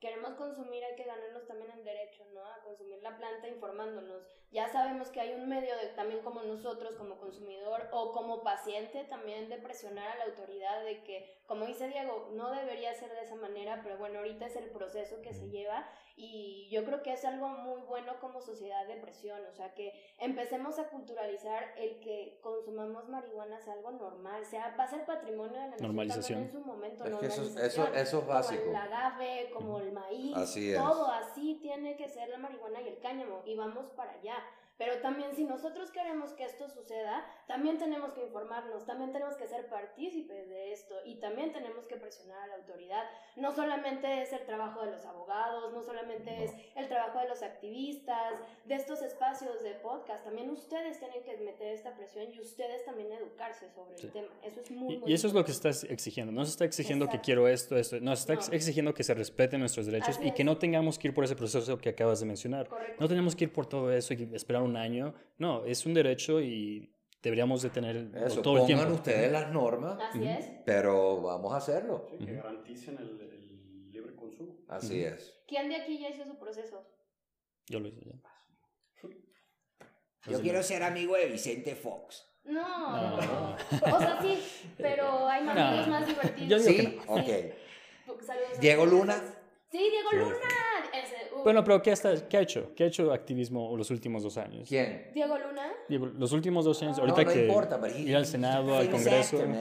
Queremos consumir, hay que ganarnos también el derecho, ¿no? A consumir la planta informándonos. Ya sabemos que hay un medio de, también como nosotros, como consumidor o como paciente, también de presionar a la autoridad de que, como dice Diego, no debería ser de esa manera, pero bueno, ahorita es el proceso que se lleva y yo creo que es algo muy bueno como sociedad de presión, o sea, que empecemos a culturalizar el que consumamos marihuana sea algo normal, sea, va a ser patrimonio de la Normalización. en su momento, Es que eso, eso, normalización eso es como básico. el agave, como el maíz, Así es. todo así tiene que ser la marihuana y el cáñamo y vamos para allá. Pero también si nosotros queremos que esto suceda, también tenemos que informarnos, también tenemos que ser partícipes de esto y también tenemos que presionar a la autoridad. No solamente es el trabajo de los abogados, no solamente es el trabajo de los activistas, de estos espacios de podcast, también ustedes tienen que meter esta presión y ustedes también educarse sobre Sí. el tema. Eso es muy, muy y eso es lo que importante. estás exigiendo. No se está exigiendo que Exacto. quiero esto, esto. No, se está No. exigiendo que se respeten nuestros derechos Así y que es. no tengamos que ir por ese proceso que acabas de mencionar. Correcto. No tenemos que ir por todo eso y esperar un año. No, es un derecho y deberíamos de tener Eso, todo el pongan tiempo. ustedes las normas, Así es. pero vamos a hacerlo. Sí, que garanticen el, el libre consumo. Así Ujú. es. ¿Quién de aquí ya hizo su proceso? Yo lo hice ya. Yo quiero ser amigo de Vicente Fox. No, No. o sea, sí, pero hay maneras No. más divertidas. Yo digo ¿Sí? que Ok. Saludos a ¿Diego. Luna? Sí, Diego Sí. Luna. Ese, uh, Bueno, pero ¿qué, está, ¿qué ha hecho? ¿Qué ha hecho activismo los últimos dos años? ¿Quién? Diego Luna. Digo, los últimos dos años, No, ahorita no que importa, pero he- ir al Senado, al Congreso. actor.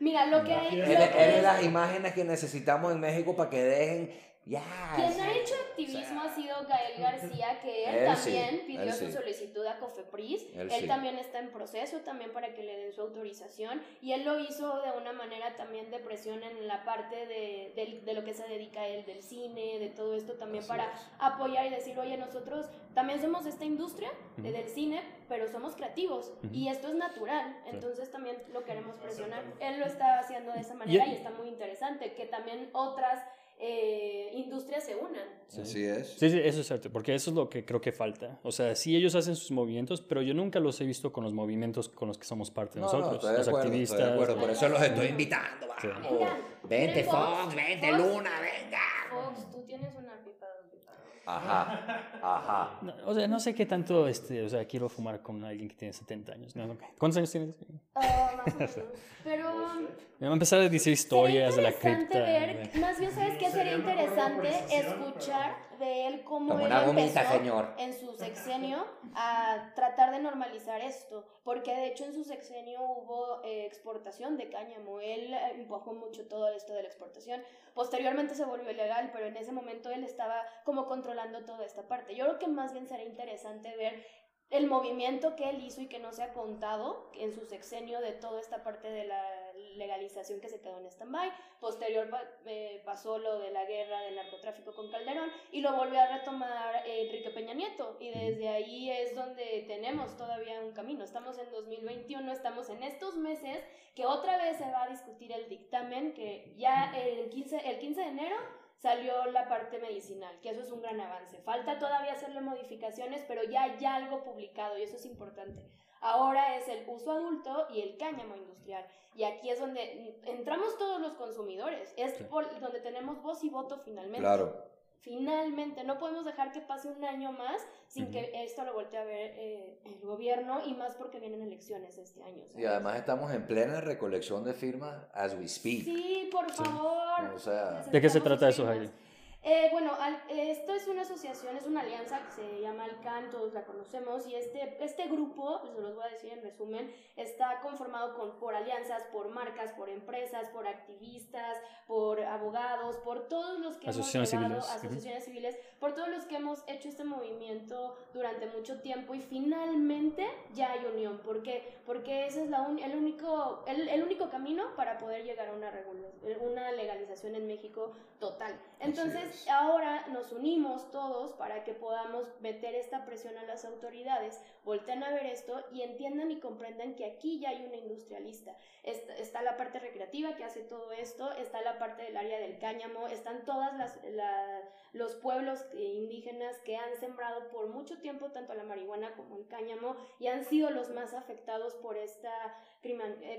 Mira, lo que hay. Él- Él, es- las imágenes que necesitamos en México para que dejen Ya. Quien sí. ha hecho activismo ha sido Gael García, que él, Él sí, también pidió él su sí. solicitud a Cofepris. Él Él, sí. también está en proceso también para que le den su autorización. Y él lo hizo de una manera también de presión en la parte de, del- de lo que se dedica él, del cine, de todo esto también Así para es. apoyar y decir, oye, nosotros también somos de esta industria de- Ujú. del cine, pero somos creativos Ujú. y esto es natural, entonces también lo queremos presionar. Él lo está haciendo de esa manera y, Y- está muy interesante que también otras eh, industrias se unan. Así es. Sí, sí, eso es cierto, porque eso es lo que creo que falta. O sea, sí ellos hacen sus movimientos, pero yo nunca los he visto con los movimientos con los que somos parte No, nosotros, no, los acuerdo, activistas. de acuerdo. Por eso los estoy invitando. Sí. Vamos. Vente, ¿Tienen Fox, Fox? vente, Fox. Luna, venga. Fox, tú tienes una. Ajá, ajá. No, o sea, no sé qué tanto, este, o sea, quiero fumar con alguien que tiene 70 años. ¿no? ¿Cuántos años tienes? Más o menos. Pero Me va a empezar a decir historias de la cripta. interesante ver, más bien sabes qué sería interesante escuchar de él cómo Como él una gomita, empezó señor. en su sexenio a tratar de normalizar esto, porque de hecho en su sexenio hubo eh, exportación de cáñamo, él eh, empujó mucho todo esto de la exportación, posteriormente se volvió ilegal, pero en ese momento él estaba como controlando toda esta parte. Yo creo que más bien será interesante ver el movimiento que él hizo y que no se ha contado en su sexenio de toda esta parte de la legalización que se quedó en stand-by. Posterior eh, pasó lo de la guerra del narcotráfico con Calderón y lo volvió a retomar eh, Enrique Peña Nieto. Y desde ahí es donde tenemos todavía un camino. Estamos en 2021, estamos en estos meses que otra vez se va a discutir el dictamen que ya el 15, el 15 de enero salió la parte medicinal, que eso es un gran avance. Falta todavía hacerle modificaciones, pero ya hay algo publicado y eso es importante. Ahora es el uso adulto y el cáñamo industrial. Y aquí es donde entramos todos los consumidores. Es Sí. por donde tenemos voz y voto finalmente. Claro. Finalmente, no podemos dejar que pase un año más sin que esto lo voltee a ver eh, el gobierno y más porque vienen elecciones este año. Y además estamos en plena recolección de firmas as we speak. Sí, por favor. O sea, ¿De qué se trata eso. Jaime? Eh, bueno, al- esto es una asociación, es una alianza que se llama Alcan, todos la conocemos, y este, este grupo, se los voy a decir en resumen, está conformado con, por alianzas, por marcas, por empresas, por activistas, por abogados, por todos los que Asociaciones hemos llevado, civiles, asociaciones civiles, por todos los que hemos hecho este movimiento durante mucho tiempo y finalmente ya hay unión. ¿Por qué? Porque ese es la un- el, único, el, el único camino para poder llegar a una, una legalización en México total. Entonces, es. ahora nos unimos todos para que podamos meter esta presión a las autoridades, volteen a ver esto y entiendan y comprendan que aquí ya hay una industrialista. Está, está la parte recreativa que hace todo esto, está la parte del área del cáñamo, están todas las... la- los pueblos indígenas que han sembrado por mucho tiempo tanto la marihuana como el cáñamo y han sido los más afectados por esta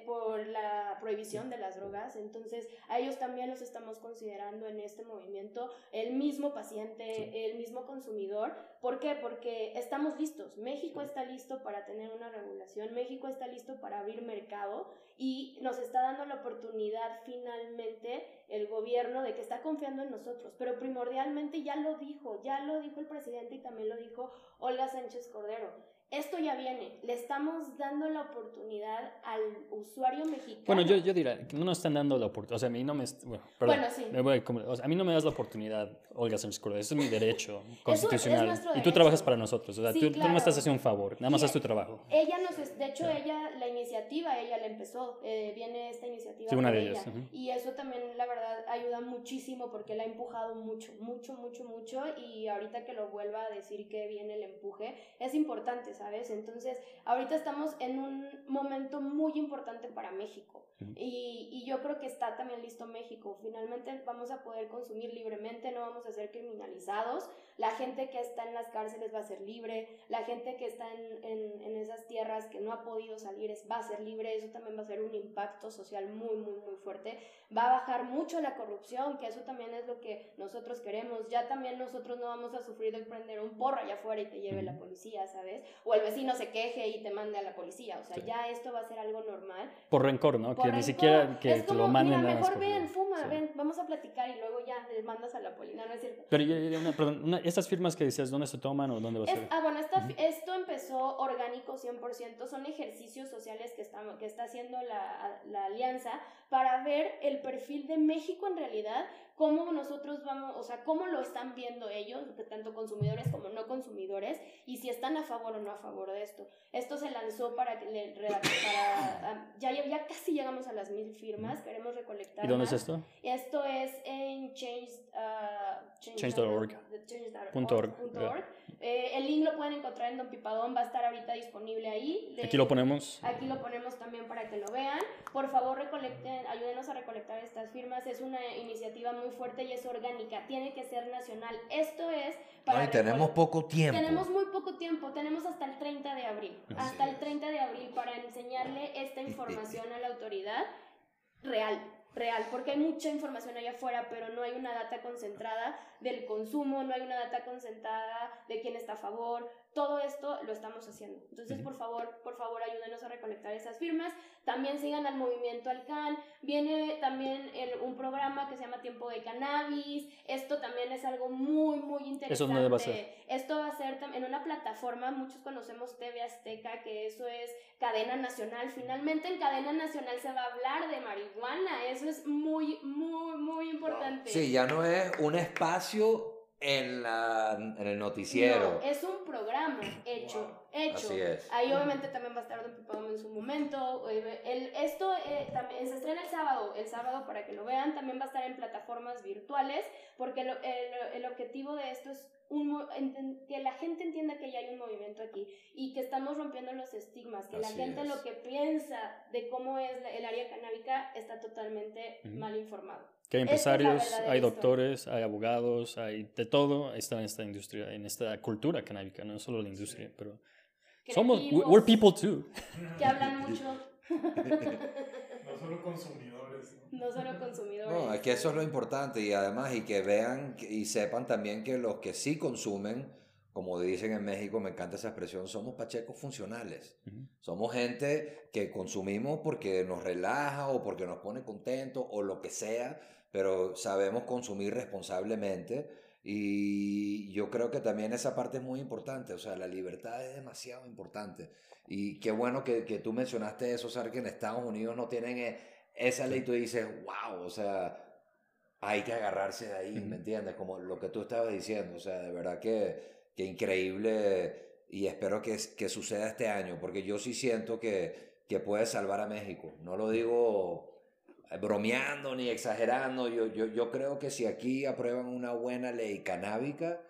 por la prohibición de las drogas. Entonces, a ellos también los estamos considerando en este movimiento, el mismo paciente, el mismo consumidor. ¿Por qué? Porque estamos listos. México está listo para tener una regulación, México está listo para abrir mercado y nos está dando la oportunidad finalmente el gobierno de que está confiando en nosotros, pero primordialmente ya lo dijo, ya lo dijo el presidente y también lo dijo Olga Sánchez Cordero. Esto ya viene, le estamos dando la oportunidad al usuario mexicano. Bueno, yo, yo diría no nos están dando la oportunidad. O sea, a mí no me. Bueno, perdón, Bueno, sí. me voy a, como- o sea, a mí no me das la oportunidad, Olga Sánchez. Eso es mi derecho constitucional. y tú trabajas para nosotros. O sea, Sí, tú, tú claro. me estás haciendo un favor. Nada más Y- haz tu trabajo. Ella nos, es- de hecho, ella, la iniciativa, ella la empezó, eh, viene esta iniciativa Sí, una de ella. ellas. Y eso también, la verdad, ayuda muchísimo porque la ha empujado mucho, mucho, mucho, mucho. Y ahorita que lo vuelva a decir que viene el empuje, es importante, ¿sabes? Entonces, ahorita estamos en un momento muy importante para México. Y, y yo creo que está también listo México. Finalmente vamos a poder consumir libremente, no vamos a ser criminalizados. La gente que está en las cárceles va a ser libre. La gente que está en, en, en esas tierras que no ha podido salir es, va a ser libre. Eso también va a ser un impacto social muy, muy, muy fuerte. Va a bajar mucho la corrupción, que eso también es lo que nosotros queremos. Ya también nosotros no vamos a sufrir de prender un porro allá afuera y te lleve la policía, ¿sabes? O el vecino se queje y te mande a la policía. O sea, Sí. ya esto va a ser algo normal. Por rencor, ¿no? Por que ni siquiera que es te como, lo manden mira, mejor ven, fuma, sí. ven, vamos a platicar y luego ya le mandas a la policía, no es cierto. Pero una- perdón, una- estas firmas que decías, ¿dónde se toman o dónde va a Es- ser? ah, bueno, esta- esto empezó orgánico 100%, son ejercicios sociales que, estamos, que está haciendo la, la alianza para ver el perfil de México en realidad cómo nosotros vamos, o sea, cómo lo están viendo ellos, tanto consumidores como no consumidores, y si están a favor o no a favor de esto. Esto se lanzó para para, ya, ya casi llegamos a las mil firmas, queremos recolectar. ¿Y dónde más. es esto? Esto es en change, uh, change.org. Change.org. Eh, el link lo pueden encontrar en Don Pipadón, va a estar ahorita disponible ahí. Aquí lo ponemos. Aquí lo ponemos también para que lo vean. Por favor, recolecten, ayúdenos a recolectar estas firmas. Es una iniciativa muy fuerte y es orgánica. Tiene que ser nacional. Esto es para... No, tenemos poco tiempo. Tenemos muy poco tiempo. Tenemos hasta el 30 de abril. hasta el 30 de abril para enseñarle esta información a la autoridad real real, porque hay mucha información allá afuera, pero no hay una data concentrada del consumo, no hay una data concentrada de quién está a favor, todo esto lo estamos haciendo. Entonces, por favor, por favor, ayúdenos a recolectar esas firmas. También sigan al movimiento Alcan. Viene también un programa que se llama Tiempo de Cannabis. Esto también es algo muy, muy interesante. ¿Eso dónde va a ser? Esto va a ser en una plataforma, muchos conocemos TV Azteca, que eso es cadena nacional. Finalmente en cadena nacional se va a hablar de marihuana. Eso es muy, muy, muy importante. Sí, ya no es un espacio en, la, en el noticiero. No, es un programa hecho, hecho. Así es. Ahí obviamente también va a estar Don en su momento. Eh, el, esto eh, también se estrena el sábado, el sábado para que lo vean. También va a estar en plataformas virtuales, porque el, el objetivo de esto es un, que la gente entienda que ya hay un movimiento aquí y que estamos rompiendo los estigmas, que la gente lo que piensa de cómo es el área canábica está totalmente mal informado. Que hay empresarios, hay doctores, hay abogados, hay de todo, está en esta industria, en esta cultura canábica, no solo la industria, pero somos, we're people too. Que hablan mucho. no solo consumidores. No, no solo consumidores. No, es que eso es lo importante y además y que vean y sepan también que los que sí consumen, como dicen en México, me encanta esa expresión, somos pachecos funcionales. Somos gente que consumimos porque nos relaja o porque nos pone contentos o lo que sea, pero sabemos consumir responsablemente. Y yo creo que también esa parte es muy importante, o sea, la libertad es demasiado importante. Y qué bueno que, que tú mencionaste eso, saber que en Estados Unidos no tienen e, esa ley, tú dices, wow, o sea, hay que agarrarse de ahí, ¿me entiendes? Como lo que tú estabas diciendo, o sea, de verdad que, que increíble y espero que, que suceda este año, porque yo sí siento que, que puede salvar a México. No lo digo bromeando ni exagerando. Yo, yo, yo creo que si aquí aprueban una buena ley canábica,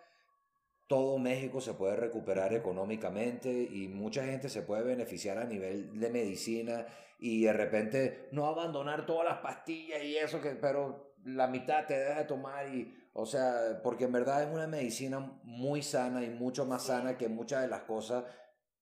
todo México se puede recuperar económicamente y mucha gente se puede beneficiar a nivel de medicina y de repente no abandonar todas las pastillas y eso, que, pero la mitad te deja de tomar y, o sea, porque en verdad es una medicina muy sana y mucho más sana que muchas de las cosas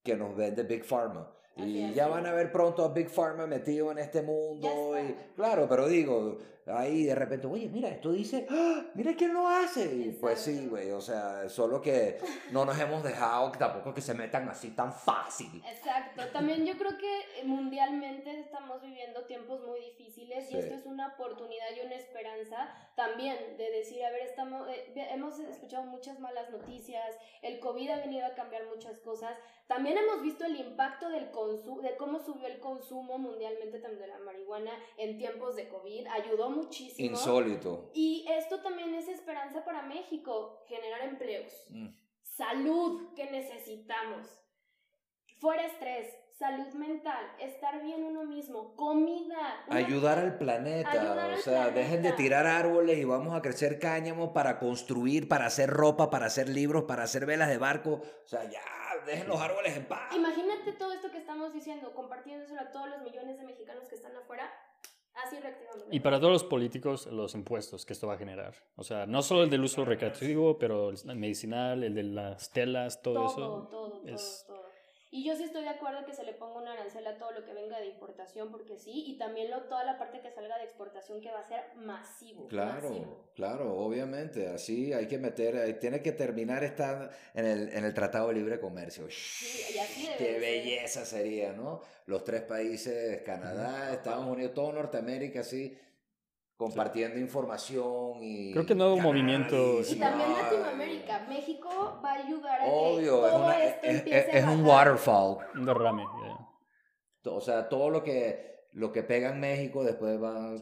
que nos vende Big Pharma. Y ya van a ver pronto a Big Pharma metido en este mundo. Y, claro, pero digo, ahí de repente, oye, mira, esto dice, ¡Ah! mira quién lo hace. Y pues sí, güey, o sea, solo que no nos hemos dejado tampoco que se metan así tan fácil. Exacto, también yo creo que mundialmente estamos viviendo tiempos muy difíciles y esto es una oportunidad y una esperanza también de decir, a ver, estamos, eh, hemos escuchado muchas malas noticias, el COVID ha venido a cambiar muchas cosas, también hemos visto el impacto del consumo, de cómo subió el consumo mundialmente también de la marihuana en tiempos de COVID, ayudó muchísimo. Insólito. Y esto también es esperanza para México, generar empleos. Mm. Salud que necesitamos. Fuera estrés, salud mental, estar bien uno mismo, comida. Ayudar al planeta, o sea, dejen de tirar árboles y vamos a crecer cáñamo para construir, para hacer ropa, para hacer libros, para hacer velas de barco. O sea, ya, dejen los árboles en paz. Imagínate todo esto que estamos diciendo, compartiéndoselo a todos los millones de mexicanos que están afuera. Y para todos los políticos, los impuestos que esto va a generar. O sea, no solo el del uso recreativo, pero el medicinal, el de las telas, todo, eso. Todo, todo, todo. Y yo sí estoy de acuerdo que se le ponga una arancel a todo lo que venga de importación, porque sí, y también lo, toda la parte que salga de exportación que va a ser masivo. Claro, claro, obviamente. Así hay que meter, tiene que terminar esta en el, en el Tratado de Libre Comercio. Sí, y así Qué belleza sería, ¿no? Los tres países, Canadá, Estados Unidos, todo Norteamérica, así compartiendo información y... Creo que nuevo movimiento... Y también Latinoamérica, México va a ayudar a Obvio, que todo esto es, es, es un waterfall. Un derrame, O sea, todo lo que, lo que pega en México después va...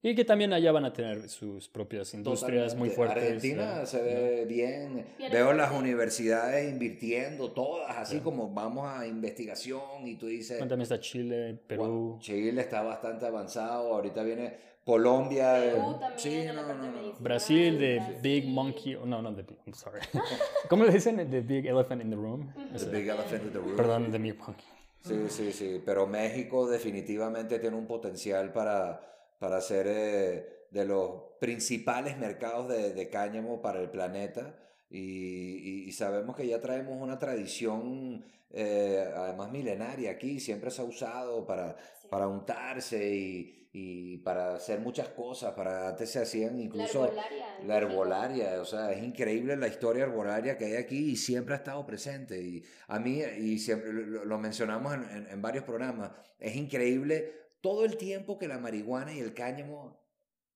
Y que también allá van a tener sus propias industrias muy Totalmente. fuertes. Argentina se ¿no? ve bien. Bien Veo las universidades invirtiendo, todas, así como vamos a investigación y tú dices, Bueno, También está Chile, Perú. Wow, Chile está bastante avanzado, ahorita viene Colombia. eh, Perú también, sí, no, no, no. Brasil, de Brasil. Big Monkey. oh, No, no, the Big. I'm sorry. ¿Cómo le dicen? The Big Elephant in the Room. The big elephant in the room. Perdón, The Big Monkey. Sí, sí, sí, pero México definitivamente tiene un potencial para, para ser eh, de los principales mercados de, de cáñamo para el planeta y, y- y sabemos que ya traemos una tradición eh, además milenaria aquí, siempre se ha usado para, Sí. para untarse y, y para hacer muchas cosas, para antes se hacían La incluso... herbolaria. en La herbolaria, o sea, es increíble la historia herbolaria que hay aquí y siempre ha estado presente. Y a mí, y siempre lo, lo mencionamos en, en- en varios programas, es increíble todo el tiempo que la marihuana y el cáñamo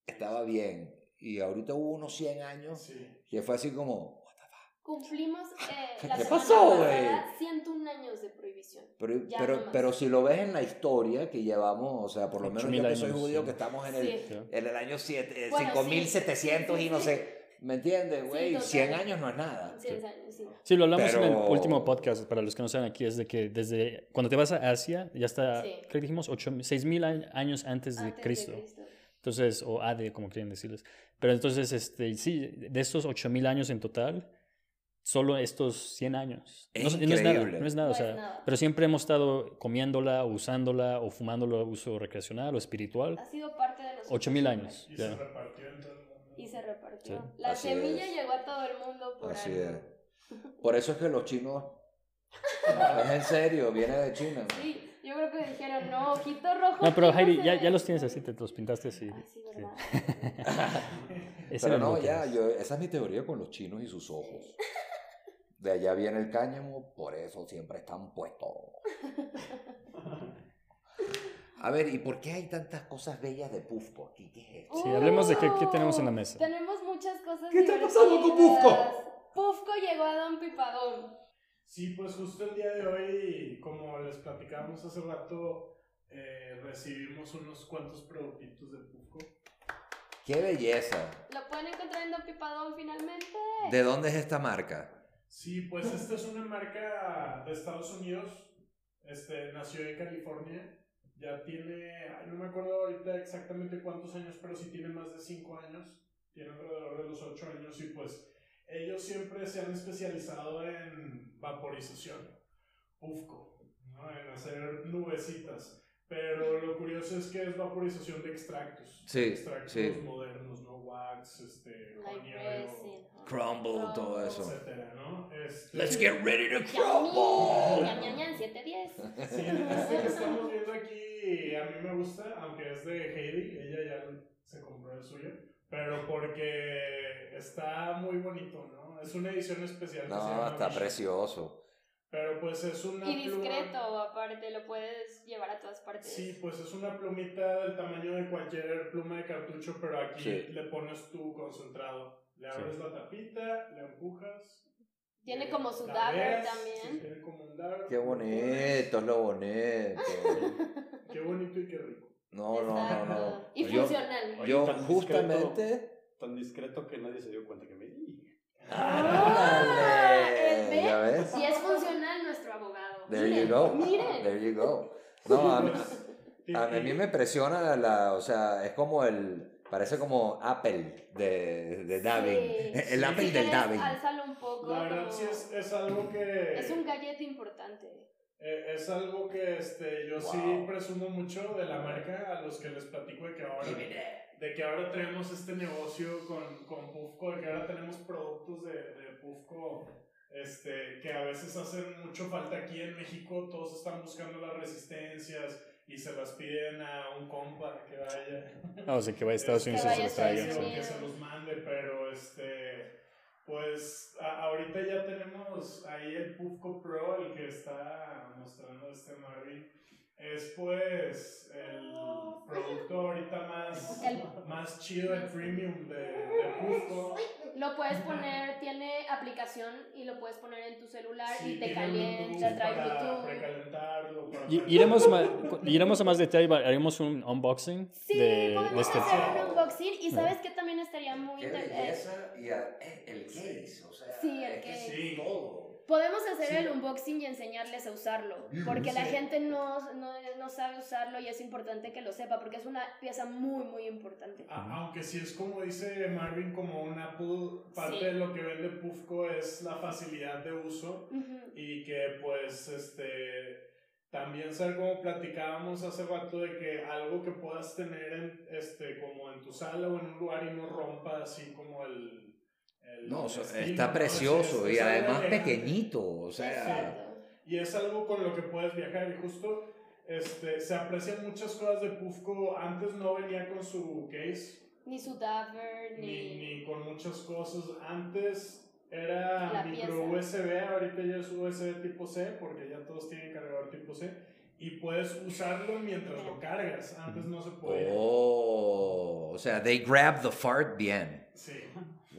estaba bien. Y ahorita hubo unos 100 años Sí. que fue así como. Cumplimos eh, la ¿Qué pasó, pasada 101 años de prohibición. Pero, pero, no pero si lo ves en la historia que llevamos, o sea, por lo menos 8000 yo que soy judío, sí. que estamos en el, Sí. En el año siete- eh, Bueno, 5700 sí. y no sé, ¿me entiendes, güey? total. 100 años no es nada. Sí, años, sí. Sí, lo hablamos en el Pero- último podcast, para los que no saben aquí, es de que desde cuando te vas a Asia, ya está, Sí. creo que dijimos, 6 mil años antes de Antes Cristo. de Cristo. Entonces, o AD, como quieren decirles. Pero entonces, este, sí, de estos 8000 años en total, solo estos 100 años. Es no, no es nada, increíble. no es nada, No o sea, es nada. pero siempre hemos estado comiéndola, o usándola o fumándola a uso recreacional o espiritual. Ha sido parte de nosotros. 8000 años. Y ya. se repartió en todo el mundo. Y se repartió. Sí. La Así semilla es. llegó a todo el mundo por Así algo. es. Por eso es que los chinos. es en serio, viene de China. Sí, yo creo que dijeron, no, ojito rojo. No, pero no Heidi, ya, ve". ya los tienes así, te los pintaste así. Ay, sí, Sí. ¿verdad? Ese Pero no, ya, yo, esa es mi teoría con los chinos y sus ojos. De allá viene el cáñamo, por eso siempre están puestos. A ver, ¿y por qué hay tantas cosas bellas de Pufco aquí? ¿Qué es esto? Sí, hablemos de qué- qué tenemos en la mesa. Tenemos muchas cosas ¿Qué está pasando con Pufco? Pufco llegó a Don Pipadón. Sí, pues justo el día de hoy, como les platicábamos hace rato, eh, recibimos unos cuantos productitos de Pufco. ¡Qué belleza! Lo pueden encontrar en Don Pipadón finalmente. ¿De dónde es esta marca? Sí, pues esta es una marca de Estados Unidos. Este, nació en California. Ya tiene, no me acuerdo ahorita exactamente cuántos años, pero sí tiene más de 5 años. Tiene alrededor de los 8 años y pues ellos siempre se han especializado en vaporización, Ufco, ¿no? en hacer nubecitas. Pero lo curioso es que es vaporización de extractos. Sí, extractos sí. modernos, ¿no? Wax, este, Like resin, ¿no? Crumble, todo eso. etcétera, ¿no? Este, Let's get ready to crumble. Ñam, 710. Sí, este que estamos viendo aquí a mí me gusta, aunque es de Heidi, ella ya se compró el suyo, pero porque está muy bonito, ¿no? Es una edición especial. No, está precioso. Pero pues es una Y pluma- discreto, aparte, lo puedes llevar a todas partes. Sí, pues es una plumita del tamaño de cualquier pluma de cartucho, pero aquí Sí. le pones tu concentrado. Le abres la tapita, le empujas. Tiene le- como su dagger ves, también. sí, tiene como un dagger. Qué bonito, es lo bonito. Qué bonito y qué rico. No, no, no, no. Y Yo, funcional. Oye, yo tan discreto. justamente... Tan discreto que nadie se dio cuenta que me di. ¡Ándale! ¿Ve? ¿Ya ves? Si es. There miren, you go. Miren. There you go. No, a mí, a mí me impresiona la, o sea, es como el, parece como Apple de, de Dabbing. Sí. El Sí. Apple del Dabbing. Álzalo un poco. La verdad como- sí es, es algo que... Es un gadget importante. Eh, es algo que este, yo sí Wow. presumo mucho de la marca a los que les platico de que ahora, de que ahora tenemos este negocio con, con Pufco, de que ahora tenemos productos de, de Pufco este, que a veces hacen mucho falta aquí en México. Todos están buscando las resistencias y se las piden a un compa que vaya. No, o sea, que vaya a Estados Unidos y se los traiga. Que se los mande, pero este, pues a- ahorita ya tenemos ahí el Pufco Pro, el que está mostrando este Marvin. Es pues el producto ahorita más, más chido, el premium de, de Pufco. Lo puedes poner, tiene aplicación y lo puedes poner en tu celular Sí, y te calienta, Bluetooth trae para Bluetooth. precalentarlo, para Y- Iremos, a más detalle, haremos un unboxing Sí, de, de podemos este... hacer un unboxing y sabes que también estaría muy Qué inter- eh, y a- eh, el case, o sea, Sí, el es que case. sí, todo. Podemos hacer Sí. el unboxing y enseñarles a usarlo, porque la Sí. gente no, no, no sabe usarlo y es importante que lo sepa, porque es una pieza muy, muy importante. A- Aunque sí es como dice Marvin, como un Apple, parte Sí. de lo que vende Pufco es la facilidad de uso Ujú. y que pues este también ser como platicábamos hace rato de que algo que puedas tener en, este como en tu sala o en un lugar y no rompa así como el, el No, estilo, está ¿no? precioso Es- y además elegante. pequeñito, o sea, Exacto. Y es algo con lo que puedes viajar y justo este, se aprecian muchas cosas de Pufco. Antes no venía con su case, Ni su Daver, ni, ni... ni con muchas cosas. Antes era La micro pieza. USB, ahorita ya es USB tipo C, porque ya todos tienen cargador tipo C. Y puedes usarlo mientras lo cargas. Antes no se podía. oh, o sea, they grab the fart bien.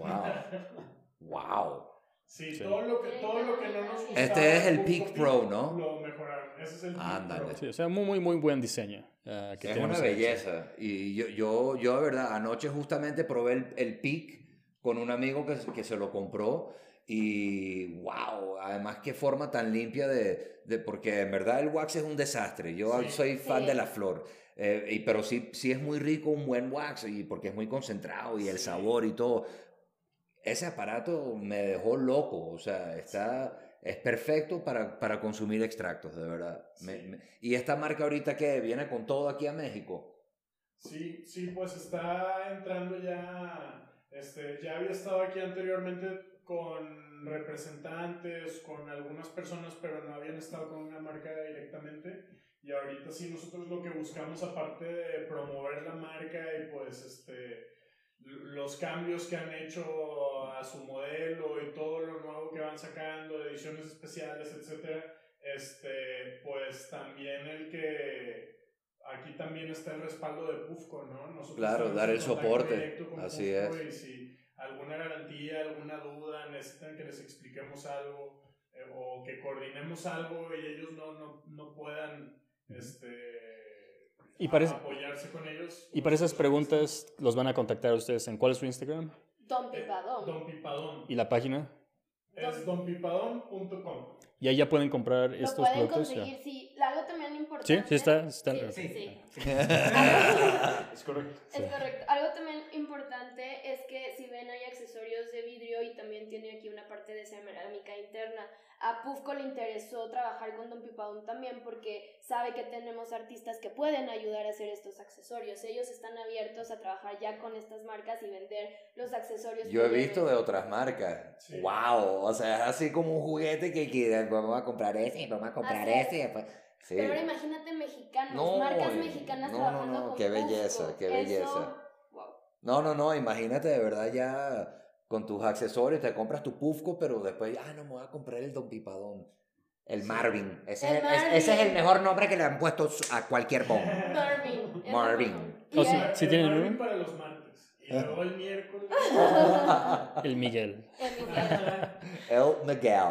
Wow. Wow. Sí, Sí. Todo, lo que, todo lo que no nos gustaba. Este es el Peak Peak, Pro, ¿no? Lo mejoraron. Ese es el Peak Ándale. Pro. Sí, o sea, muy, muy, muy buen diseño. que Es una belleza. Y yo, yo, yo de verdad, anoche justamente probé el, el Peak con un amigo que, que se lo compró. Y wow, además qué forma tan limpia de, de- porque en verdad el wax es un desastre. Yo Sí. soy fan Sí. de la flor, eh, y, pero sí, sí es muy rico un buen wax y porque es muy concentrado y el Sí. sabor y todo. Ese aparato me dejó loco, o sea, está, es perfecto para, para consumir extractos, de verdad. Me- Sí. me- y esta marca ahorita que viene con todo aquí a México. Sí, sí, pues está entrando ya, este, ya había estado aquí anteriormente con representantes, con algunas personas, pero no habían estado con una marca directamente. Y ahorita sí, nosotros lo que buscamos, aparte de promover la marca y pues este, los cambios que han hecho a su modelo y todo lo nuevo que van sacando, ediciones especiales, etcétera, este, pues también el que aquí también está el respaldo de Pufco, ¿no? Nosotros Claro, dar el soporte, así Pufco es. Y si alguna garantía, alguna duda, necesitan que les expliquemos algo eh, o que coordinemos algo y ellos no, no, no puedan este, Y para es- apoyarse con ellos. Y para esas preguntas los van a contactar ustedes en cuál es su Instagram Don Eh, Pipadón. Don Pipadón. y la página. Es donpipadón.com. Y ahí ya pueden comprar Lo estos pueden productos. ya. conseguir, sí. Algo también importante. Sí, sí está. está Sí, sí, sí. Es correcto. Es correcto. Algo también importante es que si de vidrio y también tiene aquí una parte de cerámica interna. A Pufco le interesó trabajar con Don Pipadón también porque sabe que tenemos artistas que pueden ayudar a hacer estos accesorios. Ellos están abiertos a trabajar ya con estas marcas y vender los accesorios. Yo he visto de otras marcas. Sí. Wow, o sea, es así como un juguete que quieren, vamos a comprar ese, vamos a comprar Así ese. Sí. Pero ahora imagínate mexicanos, No, marcas mexicanas no, trabajando no, no, con qué belleza, Pufco. qué Eso, belleza. wow. No, no, no, imagínate de verdad ya con tus accesorios, te compras tu Pufco, pero después, ah, no, me voy a comprar el Don Pipadón. El Marvin. Ese, El es, es- ese es el Marvin. mejor nombre que le han puesto a cualquier bombo. Marvin. Marvin. Marvin. O Y, sea, eh, Sí El tienen Marvin uno. para los martes. Y luego el miércoles. El Miguel. el Miguel. El Miguel.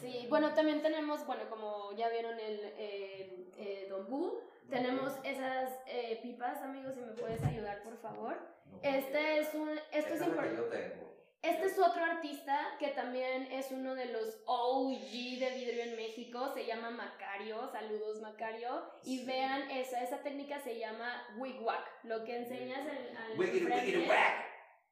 Sí, bueno, también tenemos, bueno, como ya vieron el, el, eh, Don tenemos esas eh, pipas, amigos, si me puedes ayudar, por favor. Este es un, esto es importante. Este es otro artista que también es uno de los OG de vidrio en México, se llama Macario, saludos Macario, y vean esa, esa técnica se llama wigwag, lo que enseñas al, al frente,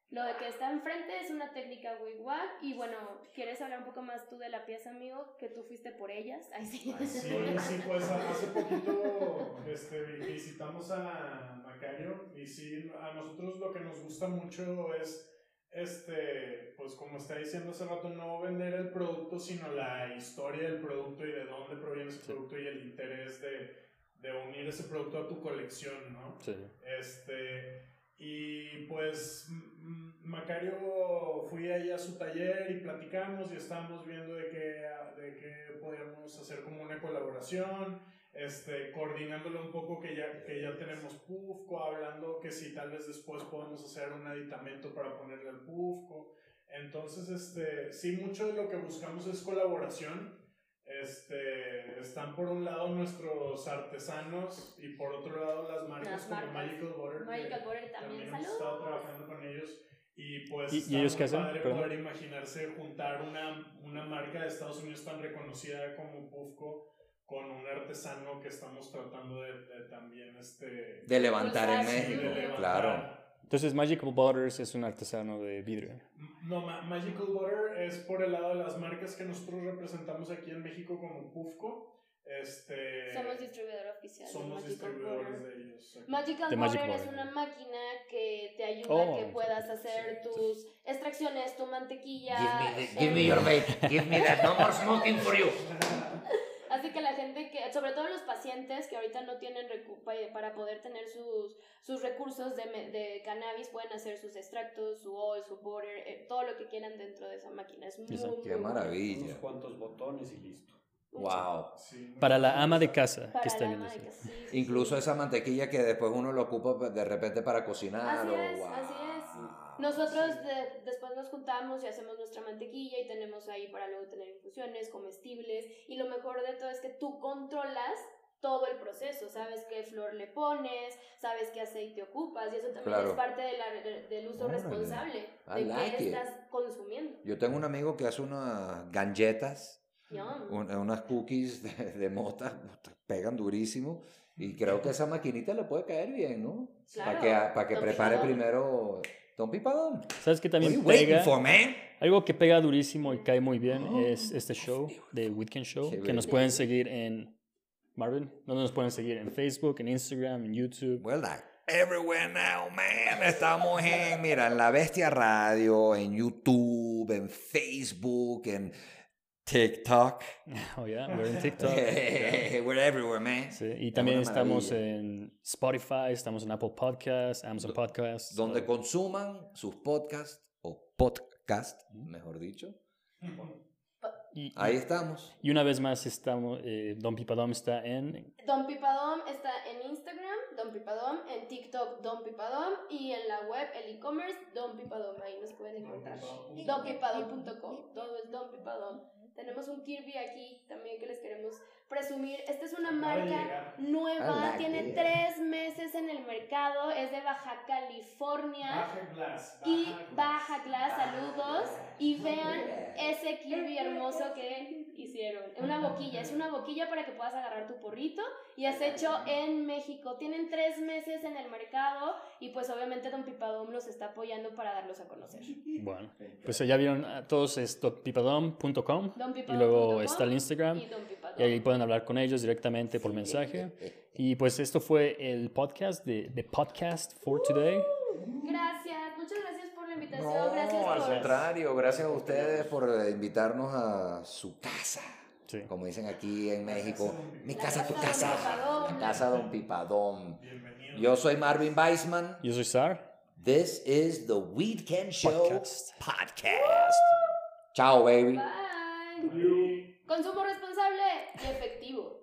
lo de que está enfrente es una técnica wigwag, y bueno, ¿quieres hablar un poco más tú de la pieza, amigo? Que tú fuiste por ellas, Ay, sí. Sí, sí, pues hace poquito este, vi- visitamos a Macario y sí, a nosotros lo que nos gusta mucho es, este, pues como está diciendo hace rato, no vender el producto, sino la historia del producto y de dónde proviene ese producto y el interés de, de unir ese producto a tu colección, ¿no? Sí. Este, y pues Macario fui ahí a su taller y platicamos y estábamos viendo de qué, de qué podíamos hacer como una colaboración, este, coordinándolo un poco que ya, que ya tenemos Pufco, hablando que si tal vez después podemos hacer un aditamento para ponerle al Pufco. Entonces, este, sí, mucho de lo que buscamos es colaboración. Este, están por un lado nuestros artesanos y por otro lado las marcas Las como marcas. Magical Butter. Magical Butter también, hemos estado trabajando con ellos y pues ¿Y- y ellos qué hacen? padre Perdón. poder imaginarse juntar una, una marca de Estados Unidos tan reconocida como Pufco con un artesano que estamos tratando de, de también este De levantar en de México, levantar. claro. Entonces Magical Butters es un artesano de vidrio. No, Ma- Magical Butter es por el lado de las marcas que nosotros representamos aquí en México como Pufco. Este, Somos distribuidor oficial. de somos Magical distribuidores Butter. de ellos. aquí. Magical De Butter Magic es Butter. una máquina que te ayuda Oh, a que puedas hacer sí, tus extracciones, tu mantequilla. Give me, the- give me your vape. Give me that. No more smoking for you. Así que la gente que, sobre todo los pacientes que ahorita no tienen recu- pa- para poder tener sus, sus recursos de, me- de cannabis, pueden hacer sus extractos, su oil, su butter, eh, todo lo que quieran dentro de esa máquina. Es muy, Exacto. Qué muy maravilla. Unos cuantos botones y listo. Wow. Sí, Para la ama de casa Para que está viendo Incluso sí. esa mantequilla que después uno lo ocupa de repente para cocinar. Así o, es, wow. así es. Nosotros de- después nos juntamos y hacemos nuestra mantequilla y tenemos ahí para luego tener infusiones, comestibles y lo mejor de todo es que tú controlas todo el proceso, sabes qué flor le pones, sabes qué aceite ocupas y eso también Claro. es parte de la- de- del uso Órale. responsable I de like qué it. estás consumiendo. Yo tengo un amigo que hace unas galletas, un- unas cookies de, de mota, pegan durísimo. Y creo que esa maquinita le puede caer bien, ¿no? Para Claro. que, para que prepare Pipadón. Primero Don Pipadón. ¿Sabes qué también pega? for? Algo que pega durísimo y cae muy bien es este show de Weekend Show, Qué que nos pueden seguir en Marvin, ¿dónde nos pueden seguir? En Facebook, en Instagram, en YouTube. Well, like everywhere now, man. Estamos en, mira, en La Bestia Radio, en YouTube, en Facebook, en TikTok. Oh, yeah, we're en TikTok. Yeah. We're everywhere, man. Sí, y también estamos maravilla. en Spotify, estamos en Apple Podcasts, Amazon Podcasts. Donde consuman sus podcasts o podcast, mejor dicho. Y, y- Ahí estamos. y una vez más estamos, eh, Don Pipadom está en Don Pipadom está en Instagram, Don Pipadom, en TikTok, Don Pipadom y en la web, el e-commerce, Don Pipadom, ahí nos pueden encontrar. Donpipadom.com, todo es Don Pipadom. Tenemos un Kirby aquí también que les queremos presumir. Esta es una marca nueva, like tiene it. tres meses en el mercado, es de Baja California. Baja Glass. Y Glass. Baja Glass, saludos. Y vean ese Kirby hermoso que hicieron. Una boquilla, es una boquilla para que puedas agarrar tu porrito. Y es hecho en México. Tienen tres meses en el mercado. Y pues obviamente Don Pipadom los está apoyando para darlos a conocer. Bueno, pues ya vieron a todos es donpipadom.com Don y luego está el Instagram Y y ahí pueden hablar con ellos directamente por mensaje. Y pues esto fue el podcast de, de Podcast for Today. Gracias, muchas gracias por la invitación. No, gracias al por. contrario, gracias a ustedes por eh, invitarnos a su casa. Sí. Como dicen aquí en México, mi casa, tu casa casa. Don Pipadón. La casa Don Pipadón. Bienvenido. Yo soy Marvin Weisman. Yo soy Sar. This is the Weekend Show Podcast. podcast. Ciao, baby. Bye. Bye. Consumo responsable y efectivo.